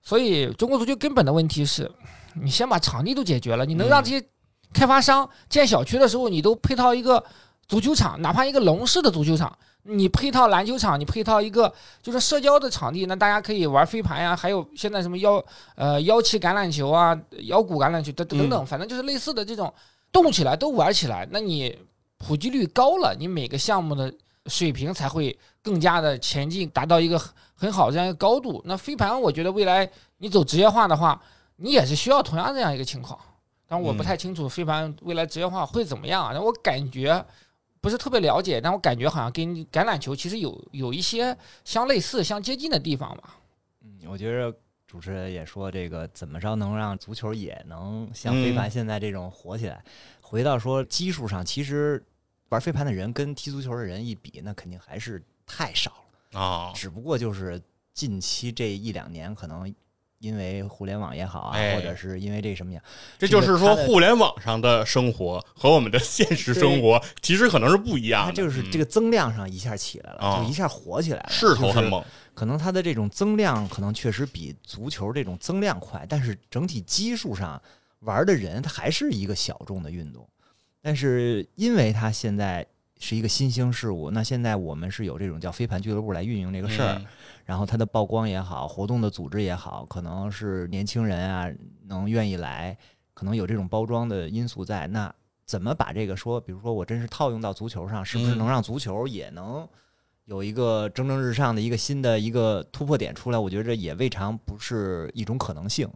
所以中国足球根本的问题是，你先把场地都解决了，你能让这些开发商建小区的时候，你都配套一个足球场，哪怕一个笼式的足球场。你配套篮球场，你配套一个就是社交的场地，那大家可以玩飞盘呀，还有现在什么腰呃腰旗橄榄球啊、腰鼓橄榄球等等等，反正就是类似的这种动起来都玩起来。那你普及率高了，你每个项目的水平才会更加的前进，达到一个很很好这样一个高度。那飞盘，我觉得未来你走职业化的话，你也是需要同样这样一个情况。但我不太清楚飞盘未来职业化会怎么样啊？那我感觉。不是特别了解，但我感觉好像跟橄榄球其实有有一些相类似、相接近的地方吧。嗯，我觉得主持人也说这个怎么着能让足球也能像飞盘现在这种火起来。回到说基数上，其实玩飞盘的人跟踢足球的人一比，那肯定还是太少了啊。只不过就是近期这一两年可能。因为互联网也好啊，或者是因为这什么呀？这就是说，互联网上的生活和我们的现实生活其实可能是不一样。它就是这个增量上一下起来了，就一下火起来了，势头很猛。可能它的这种增量可能确实比足球这种增量快，但是整体基数上玩的人，它还是一个小众的运动。但是因为它现在是一个新兴事物，那现在我们是有这种叫飞盘俱乐部来运营这个事儿。然后它的曝光也好，活动的组织也好，可能是年轻人啊能愿意来，可能有这种包装的因素在。那怎么把这个说，比如说我真是套用到足球上，是不是能让足球也能有一个蒸蒸日上的一个新的一个突破点出来？我觉得也未尝不是一种可能性。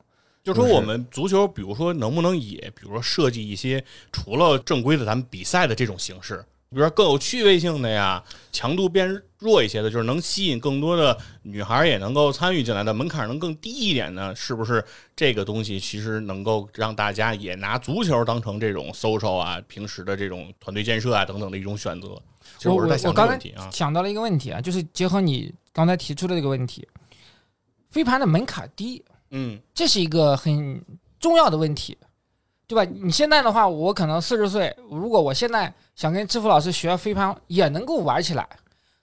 就说我们足球，比如说能不能也，比如说设计一些除了正规的咱们比赛的这种形式。比如说更有趣味性的呀，强度变弱一些的，就是能吸引更多的女孩也能够参与进来的，门槛能更低一点呢？是不是这个东西其实能够让大家也拿足球当成这种 social 啊、平时的这种团队建设啊等等的一种选择？我我我刚才想到了一个问题啊，就是结合你刚才提出的这个问题，飞盘的门槛低，嗯，这是一个很重要的问题。对吧？你现在的话，我可能四十岁，如果我现在想跟支付老师学飞盘，也能够玩起来。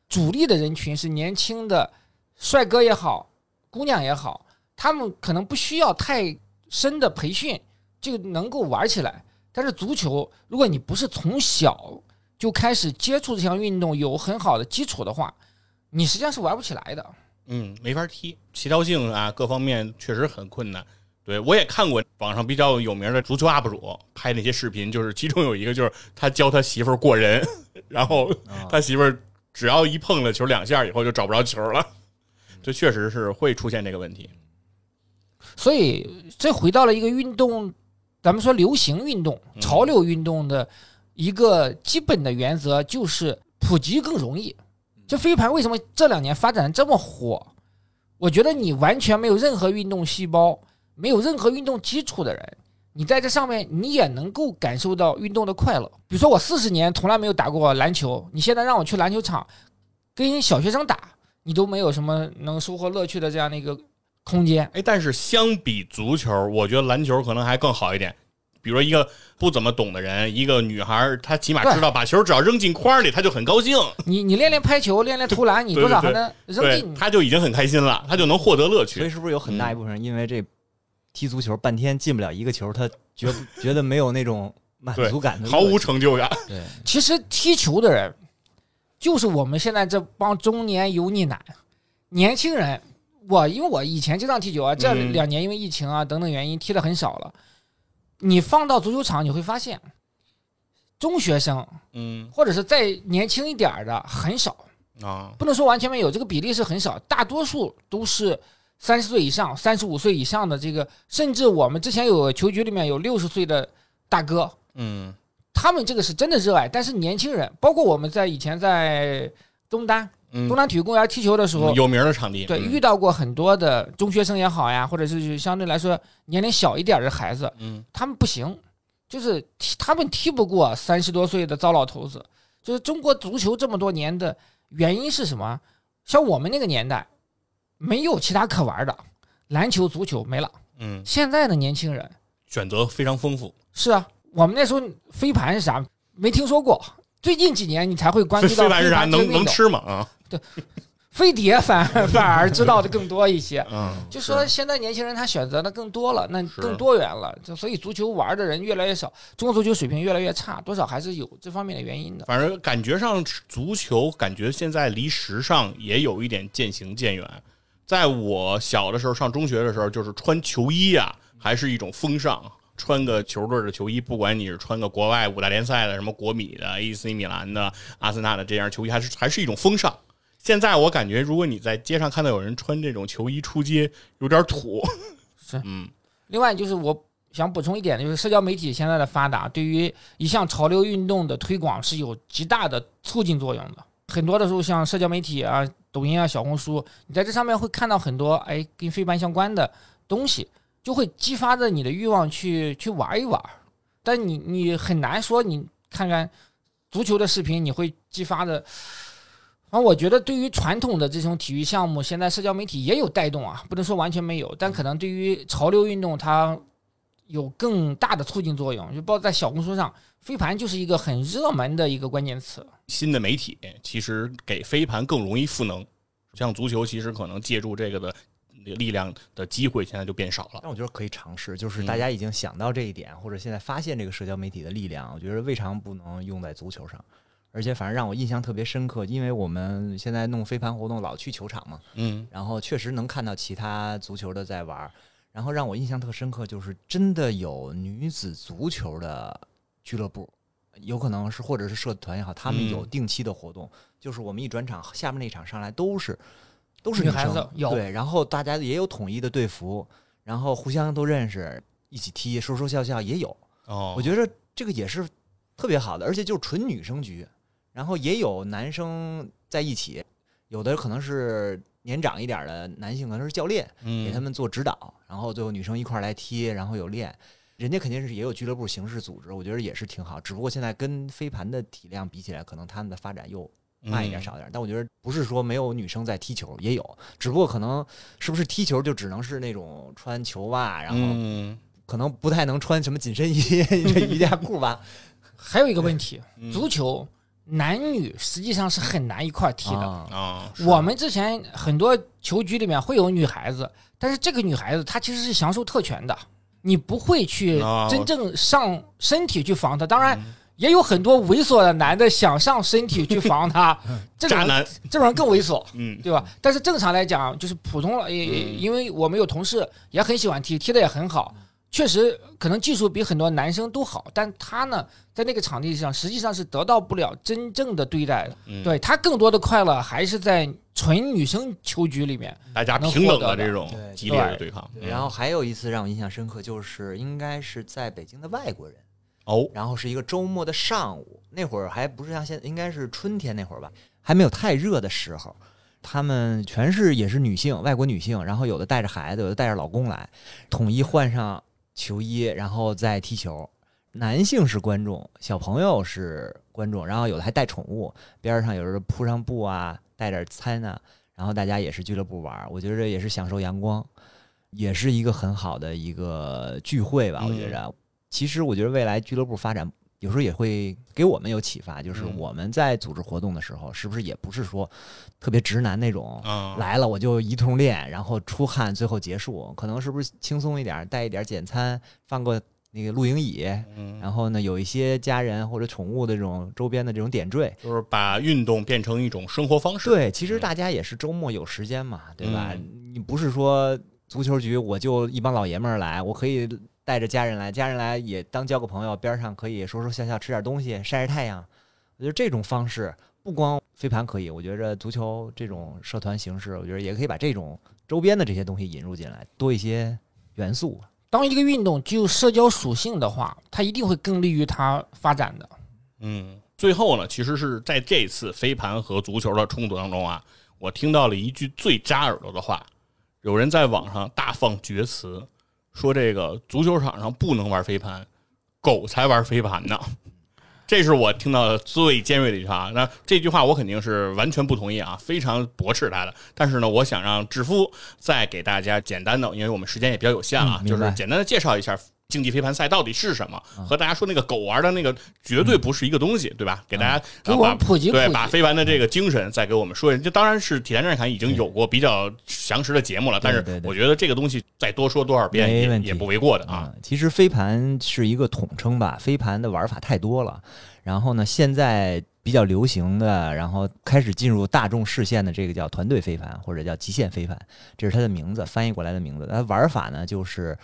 主力的人群是年轻的帅哥也好，姑娘也好，他们可能不需要太深的培训就能够玩起来。但是足球，如果你不是从小就开始接触这项运动，有很好的基础的话，你实际上是玩不起来的。嗯，没法踢，协调性啊，各方面确实很困难。对，我也看过网上比较有名的足球 UP 主拍那些视频，就是其中有一个就是他教他媳妇儿过人，然后他媳妇儿只要一碰了球两下以后就找不着球了，这确实是会出现这个问题。所以这回到了一个运动，咱们说流行运动、潮流运动的一个基本的原则，就是普及更容易。这飞盘为什么这两年发展这么火？我觉得你完全没有任何运动细胞。没有任何运动基础的人，你在这上面你也能够感受到运动的快乐。比如说我四十年从来没有打过篮球，你现在让我去篮球场跟小学生打，你都没有什么能收获乐趣的这样的一个空间。哎，但是相比足球，我觉得篮球可能还更好一点。比如说一个不怎么懂的人，一个女孩，她起码知道把球只要扔进筐里，她就很高兴。你你练练拍球，练练投篮，你多少还能扔进，她就已经很开心了，她就能获得乐趣。所以是不是有很大一部分人因为这？踢足球半天进不了一个球，他觉 觉得没有那种满足感，毫无成就感。对，其实踢球的人就是我们现在这帮中年油腻男、年轻人。我因为我以前经常踢球啊，这两年因为疫情啊等等原因踢的很少了。你放到足球场，你会发现中学生，嗯，或者是再年轻一点的很少啊，不能说完全没有，这个比例是很少，大多数都是。三十岁以上、三十五岁以上的这个，甚至我们之前有球局里面有六十岁的大哥，嗯，他们这个是真的热爱。但是年轻人，包括我们在以前在东单、东南体育公园踢球的时候，有名的场地，对，遇到过很多的中学生也好呀，或者是相对来说年龄小一点的孩子，嗯，他们不行，就是踢他们踢不过三十多岁的糟老头子。就是中国足球这么多年的原因是什么？像我们那个年代。没有其他可玩的，篮球、足球没了。嗯，现在的年轻人选择非常丰富。是啊，我们那时候飞盘是啥没听说过，最近几年你才会关注到飞盘是啥？能能吃吗？啊，对飞碟反而 反而知道的更多一些。嗯，就说现在年轻人他选择的更多了，那更多元了，就所以足球玩的人越来越少，中国足球水平越来越差，多少还是有这方面的原因的。反正感觉上足球，感觉现在离时尚也有一点渐行渐远。在我小的时候，上中学的时候，就是穿球衣啊，还是一种风尚。穿个球队的球衣，不管你是穿个国外五大联赛的，什么国米的、AC 米兰的、阿森纳的这样球衣，还是还是一种风尚。现在我感觉，如果你在街上看到有人穿这种球衣出街，有点土。是嗯，另外就是我想补充一点，就是社交媒体现在的发达，对于一项潮流运动的推广是有极大的促进作用的。很多的时候，像社交媒体啊、抖音啊、小红书，你在这上面会看到很多哎跟飞盘相关的东西，就会激发着你的欲望去去玩一玩。但你你很难说，你看看足球的视频，你会激发的。反正我觉得，对于传统的这种体育项目，现在社交媒体也有带动啊，不能说完全没有，但可能对于潮流运动，它有更大的促进作用。就包括在小红书上，飞盘就是一个很热门的一个关键词。新的媒体其实给飞盘更容易赋能，像足球其实可能借助这个的力量的机会现在就变少了。但我觉得可以尝试，就是大家已经想到这一点，或者现在发现这个社交媒体的力量，我觉得未尝不能用在足球上。而且反正让我印象特别深刻，因为我们现在弄飞盘活动老去球场嘛，嗯，然后确实能看到其他足球的在玩儿，然后让我印象特深刻，就是真的有女子足球的俱乐部，有可能是或者是社团也好，他们有嗯定期的活动，就是我们一转场，下面那场上来都是都是女生孩子有对，然后大家也有统一的队服，然后互相都认识，一起踢，说说笑笑也有，哦，我觉得这个也是特别好的，而且就是纯女生局，然后也有男生在一起，有的可能是年长一点的男性，可能是教练嗯给他们做指导，然后最后女生一块儿来踢，然后有练。人家肯定是也有俱乐部形式组织，我觉得也是挺好。只不过现在跟飞盘的体量比起来，可能他们的发展又慢一点、嗯少一点。但我觉得不是说没有女生在踢球，也有，只不过可能是不是踢球就只能是那种穿球袜，然后嗯可能不太能穿什么紧身衣、瑜伽裤吧。还有一个问题，嗯足球男女实际上是很难一块踢的。我们之前很多球局里面会有女孩子，但是这个女孩子她其实是享受特权的，你不会去啊真正上身体去防她。当然，嗯也有很多猥琐的男的想上身体去防他，这种这种人更猥琐。嗯对吧？但是正常来讲，就是普通，也嗯因为我们有同事也很喜欢踢，踢的也很好，确实可能技术比很多男生都好，但他呢，在那个场地上实际上是得到不了真正的对待的。嗯，对他更多的快乐还是在纯女生球局里面。大家平等的这种激烈的对抗，对，然后还有一次让我印象深刻，就是应该是在北京的外国人，哦，然后是一个周末的上午，那会儿还不是像现在，应该是春天那会儿吧，还没有太热的时候。他们全是也是女性，外国女性，然后有的带着孩子，有的带着老公来，统一换上球衣，然后再踢球。男性是观众，小朋友是观众，然后有的还带宠物，边上有人铺上布啊，带点餐啊，然后大家也是俱乐部玩儿，我觉得也是享受阳光，也是一个很好的一个聚会吧。我觉着，其实我觉得未来俱乐部发展有时候也会给我们有启发，就是嗯我们在组织活动的时候，是不是也不是说特别直男那种。啊，来了我就一通练，然后出汗，最后结束。可能是不是轻松一点，带一点简餐，放个那个露营椅，嗯，然后呢，有一些家人或者宠物的这种周边的这种点缀。就是把运动变成一种生活方式，对，其实大家也是周末有时间嘛，对吧？嗯你不是说足球局我就一帮老爷们儿来，我可以带着家人来，家人来也当交个朋友，边上可以说说笑笑，吃点东西，晒晒太阳。我觉得这种方式不光飞盘可以，我觉着足球这种社团形式，我觉得也可以把这种周边的这些东西引入进来，多一些元素。当一个运动具有社交属性的话，它一定会更利于它发展的。嗯，最后呢，其实是在这次飞盘和足球的冲突当中啊，我听到了一句最扎耳朵的话，有人在网上大放厥词，说这个足球场上不能玩飞盘，狗才玩飞盘呢。这是我听到的最尖锐的一句话。那这句话我肯定是完全不同意啊，非常驳斥他的。但是呢，我想让志夫再给大家简单的，因为我们时间也比较有限了就是简单的介绍一下竞技飞盘赛到底是什么，嗯和大家说那个狗玩的那个绝对不是一个东西，对吧？给大家给我呃把们普及普对，把飞盘的这个精神再给我们说一下。这当然是体坛战士侃已经有过比较详实的节目了，但是我觉得这个东西再多说多少遍也也不为过的啊。嗯，其实飞盘是一个统称吧，飞盘的玩法太多了。然后呢，现在比较流行的，然后开始进入大众视线的这个叫团队飞盘或者叫极限飞盘，这是它的名字，翻译过来的名字。它玩法呢就是，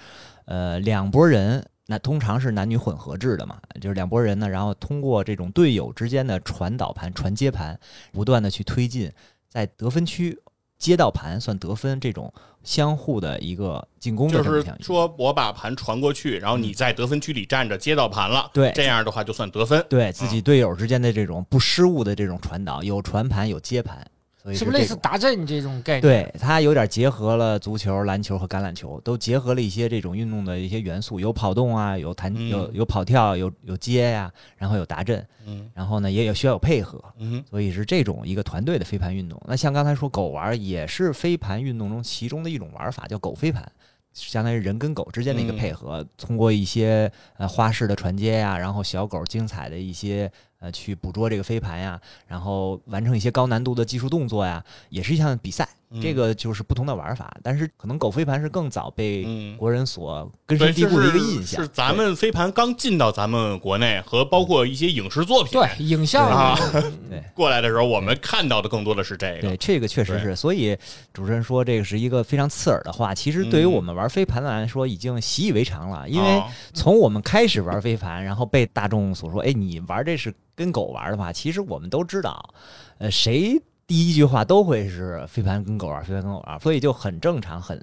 呃，两拨人。那通常是男女混合制的嘛，就是两拨人呢，然后通过这种队友之间的传导盘、传接盘，不断的去推进，在得分区接到盘算得分，这种相互的一个进攻的就是说我把盘传过去，然后你在得分区里站着接到盘了，对这样的话就算得分。对自己队友之间的这种不失误的这种传导，有传盘有接盘，所以是不是类似达阵这种概念？对，它有点结合了足球、篮球和橄榄球，都结合了一些这种运动的一些元素，有跑动啊，有弹，嗯有有跑跳，有有接呀、然后有达阵，嗯然后呢也有需要有配合，嗯所以是这种一个团队的飞盘运动。那像刚才说狗玩也是飞盘运动中其中的一种玩法，叫狗飞盘。相当于人跟狗之间的一个嗯配合，通过一些呃花式的传接呀，然后小狗精彩的一些呃去捕捉这个飞盘呀，然后完成一些高难度的技术动作呀，也是一项比赛。嗯这个就是不同的玩法，但是可能狗飞盘是更早被嗯。国人所根，深蒂固的一个印象。是咱们飞盘刚进到咱们国内，和包括一些影视作品对，影像啊 对过来的时候，我们看到的更多的是这个。对，这个确实是。所以主持人说这个是一个非常刺耳的话，其实对于嗯我们玩飞盘的来说已经习以为常了，因为啊从我们开始玩飞盘，然后被大众所说，哎，你玩这是跟狗玩的话，其实我们都知道，呃，谁第一句话都会是飞盘跟狗玩，飞盘跟狗玩，所以就很正常，很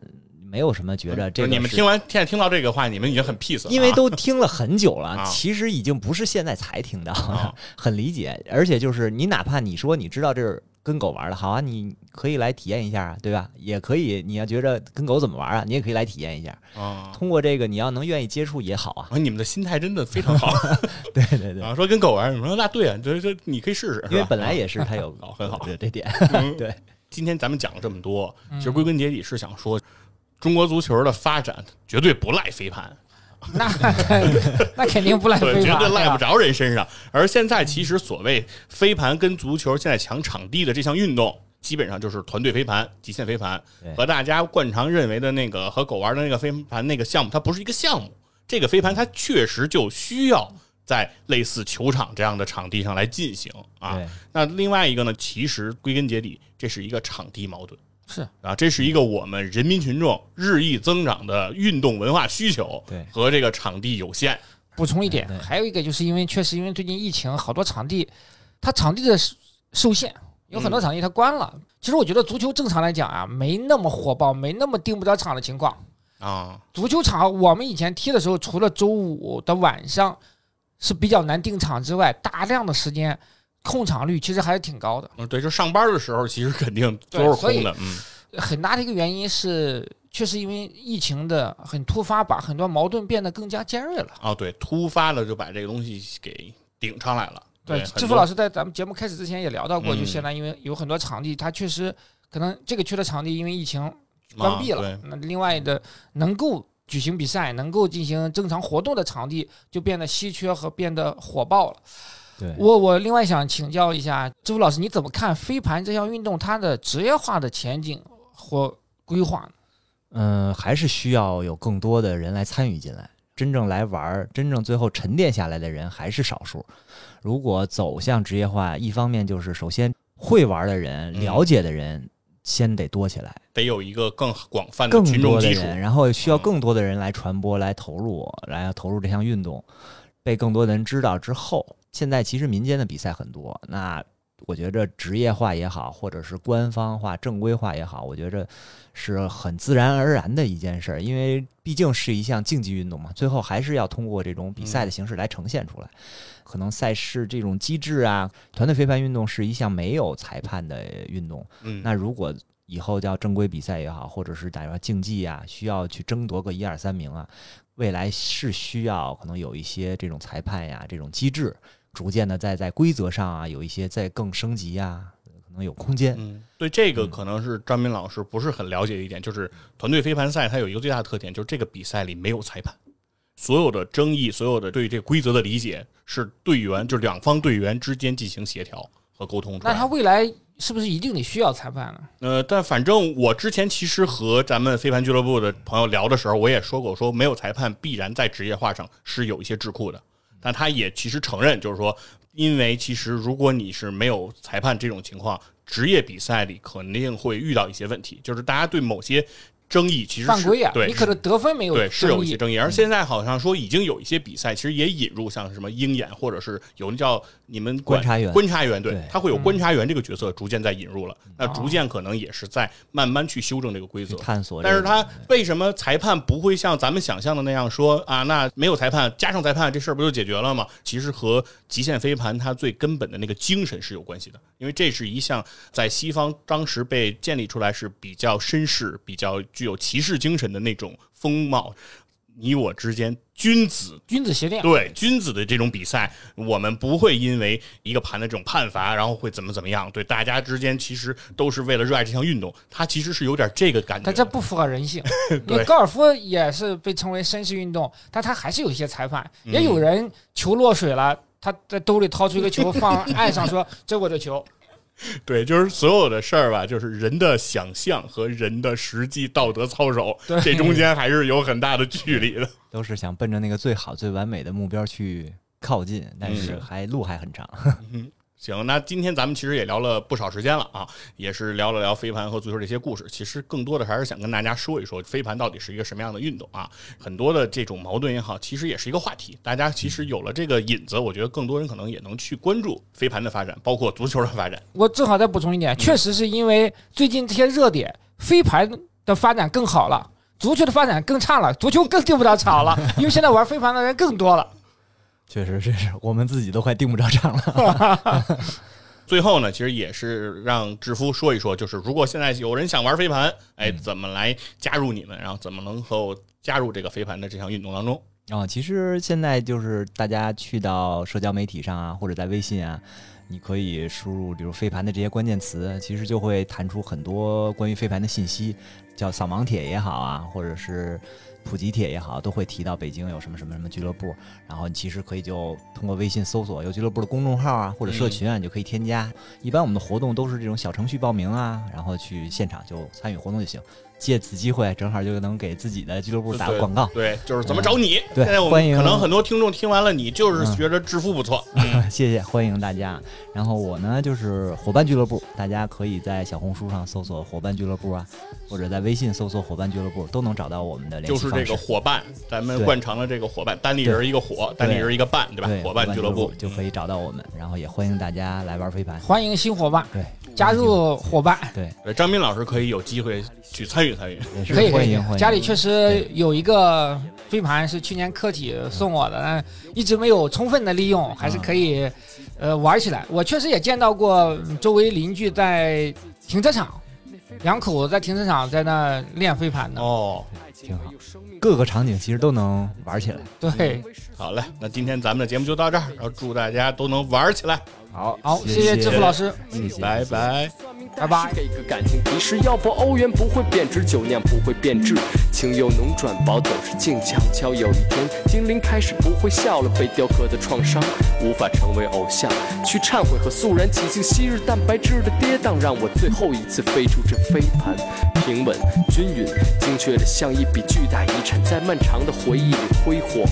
没有什么觉着这个你们听完现在听到这个话，你们已经很 peace 了啊，因为都听了很久了，啊其实已经不是现在才听到，啊 很理解。而且就是你哪怕你说你知道这是跟狗玩的，好啊，你可以来体验一下啊，对吧？也可以，你要觉着跟狗怎么玩啊，你也可以来体验一下。啊，通过这个，你要能愿意接触也好啊。啊你们的心态真的非常好 对对对，啊！说跟狗玩，你说那对啊，这这你可以试试，因为本来也是它有 好很好的这点，嗯对。今天咱们讲了这么多，嗯其实归根结底是想说，中国足球的发展绝对不赖飞盘，那 那肯定不赖，飞盘，绝对赖不着人身上。而现在其实所谓飞盘跟足球现在抢场地的这项运动，基本上就是团队飞盘、极限飞盘和大家惯常认为的那个和狗玩的那个飞盘那个项目，它不是一个项目。这个飞盘它确实就需要在类似球场这样的场地上来进行啊。那另外一个呢，其实归根结底，这是一个场地矛盾。是啊，这是一个我们人民群众日益增长的运动文化需求，对和这个场地有限，补充一点，还有一个就是因为确实因为最近疫情，好多场地它场地的受受限，有很多场地它关了。其实我觉得足球正常来讲啊，没那么火爆，没那么订不着场的情况。啊，足球场我们以前踢的时候，除了周五的晚上是比较难订场之外，大量的时间控场率其实还是挺高的。嗯，对，就上班的时候，其实肯定都是对所以空的，嗯，很大的一个原因是，确实因为疫情的很突发，把很多矛盾变得更加尖锐了。啊，对，突发的就把这个东西给顶上来了。对，志福老师在咱们节目开始之前也聊到过，嗯就现在因为有很多场地，它确实可能这个区的场地因为疫情关闭了，啊那另外的能够举行比赛、能够进行正常活动的场地就变得稀缺和变得火爆了。对，我我另外想请教一下志福老师，你怎么看飞盘这项运动它的职业化的前景或规划呢？嗯，还是需要有更多的人来参与进来。真正来玩儿，真正最后沉淀下来的人还是少数。如果走向职业化，一方面就是首先会玩的人、嗯了解的人先得多起来，得有一个更广泛的更群众基础。多的人，然后需要嗯更多的人来传播、来投入、来投入这项运动，被更多的人知道之后，现在其实民间的比赛很多，那我觉着职业化也好，或者是官方化、正规化也好，我觉着是很自然而然的一件事儿，因为毕竟是一项竞技运动嘛，最后还是要通过这种比赛的形式来呈现出来。可能赛事这种机制啊，团队飞盘运动是一项没有裁判的运动，嗯，那如果以后叫正规比赛也好，或者是打个竞技啊，需要去争夺个一二三名啊，未来是需要可能有一些这种裁判呀这种机制，逐渐的在在规则上啊有一些在更升级啊，可能有空间。嗯，对这个嗯可能是张斌老师不是很了解的一点，就是团队飞盘赛它有一个最大的特点，就是这个比赛里没有裁判，所有的争议，所有的对这规则的理解，是队员就两方队员之间进行协调和沟通。那他未来是不是一定得需要裁判呢？呃，但反正我之前其实和咱们飞盘俱乐部的朋友聊的时候，我也说过，说没有裁判必然在职业化上是有一些智库的，那他也其实承认，就是说，因为其实如果你是没有裁判这种情况，职业比赛里肯定会遇到一些问题，就是大家对某些争议其实是犯规啊，对你可能得分没有对，是有，一些争议。而现在好像说已经有一些比赛，其实也引入像什么鹰眼，或者是有那叫你们观察员观察员，对对，他会有观察员这个角色逐渐在引入了。那哦逐渐可能也是在慢慢去修正这个规则。探索这个。但是他为什么裁判不会像咱们想象的那样说啊？那没有裁判加上裁判，这事儿不就解决了吗？其实和极限飞盘它最根本的那个精神是有关系的，因为这是一项在西方当时被建立出来是比较绅士、比较具有骑士精神的那种风貌。你我之间君子君子协定。对君子的这种比赛，我们不会因为一个盘的这种判罚，然后会怎么怎么样。对大家之间其实都是为了热爱这项运动，它其实是有点这个感觉的。但这不符合人性，因为高尔夫也是被称为绅士运动，但它还是有一些裁判，嗯也有人球落水了，他在兜里掏出一个球放岸上说：“ 这我的球。对，就是所有的事儿吧，就是人的想象和人的实际道德操守，这中间还是有很大的距离的。都是想奔着那个最好、最完美的目标去靠近，但是嗯还路还很长。行，那今天咱们其实也聊了不少时间了啊，也是聊了聊飞盘和足球这些故事。其实更多的还是想跟大家说一说飞盘到底是一个什么样的运动啊。很多的这种矛盾也好，其实也是一个话题。大家其实有了这个引子，我觉得更多人可能也能去关注飞盘的发展，包括足球的发展。”我正好再补充一点，确实是因为最近这些热点，飞盘的发展更好了。足球的发展更差了，足球更进不了场了，因为现在玩飞盘的人更多了。确实，这是我们自己都快订不着场了。最后呢，其实也是让志夫说一说，就是如果现在有人想玩飞盘，哎，怎么来加入你们，然后怎么能够加入这个飞盘的这项运动当中？啊、其实现在就是大家去到社交媒体上啊，或者在微信啊，你可以输入比如飞盘的这些关键词，其实就会弹出很多关于飞盘的信息，叫扫盲帖也好啊，或者是普及帖也好，都会提到北京有什么什么什么俱乐部，然后你其实可以就通过微信搜索有俱乐部的公众号啊，或者社群啊，你就可以添加。一般我们的活动都是这种小程序报名啊，然后去现场就参与活动就行。借此机会，正好就能给自己的俱乐部打个广告。对，就是怎么找你？对现在我欢迎们可能很多听众听完了，你就是嗯觉得致富不错，谢谢，欢迎大家。然后我呢就是伙伴俱乐部，大家可以在小红书上搜索伙伴俱乐部啊，或者在微信搜索伙伴俱乐部，都能找到我们的联就是系方式。这个伙伴，咱们惯常的这个伙伴，单立人一个伙，单立人一个伴，对吧？对伙伴俱乐部就可以找到我们，然后也欢迎大家来玩飞盘。欢迎新伙伴对，加入伙伴，对，对张斌老师可以有机会去参与参与。可以可以欢迎欢迎。家里确实有一个飞盘是去年课体送我的，但一直没有充分的利用，还是可以呃玩起来。我确实也见到过嗯周围邻居在停车场，两口子在停车场在那练飞盘呢。哦，挺好，各个场景其实都能玩起来。对，好嘞，那今天咱们的节目就到这儿，然后祝大家都能玩起来，好好，谢谢志福老师，谢谢。拜拜。拜拜。给个感情提示，要不欧元不会贬值，酒酿不会变质，情有浓转薄总是静悄悄。有一天，精灵开始不会笑了，被雕刻的创伤无法成为偶像，去忏悔和肃然起敬昔日蛋白质的跌宕，让我最后一次飞出这飞盘，平稳均匀，精确的像一笔巨大遗产，在漫长的回忆里挥霍。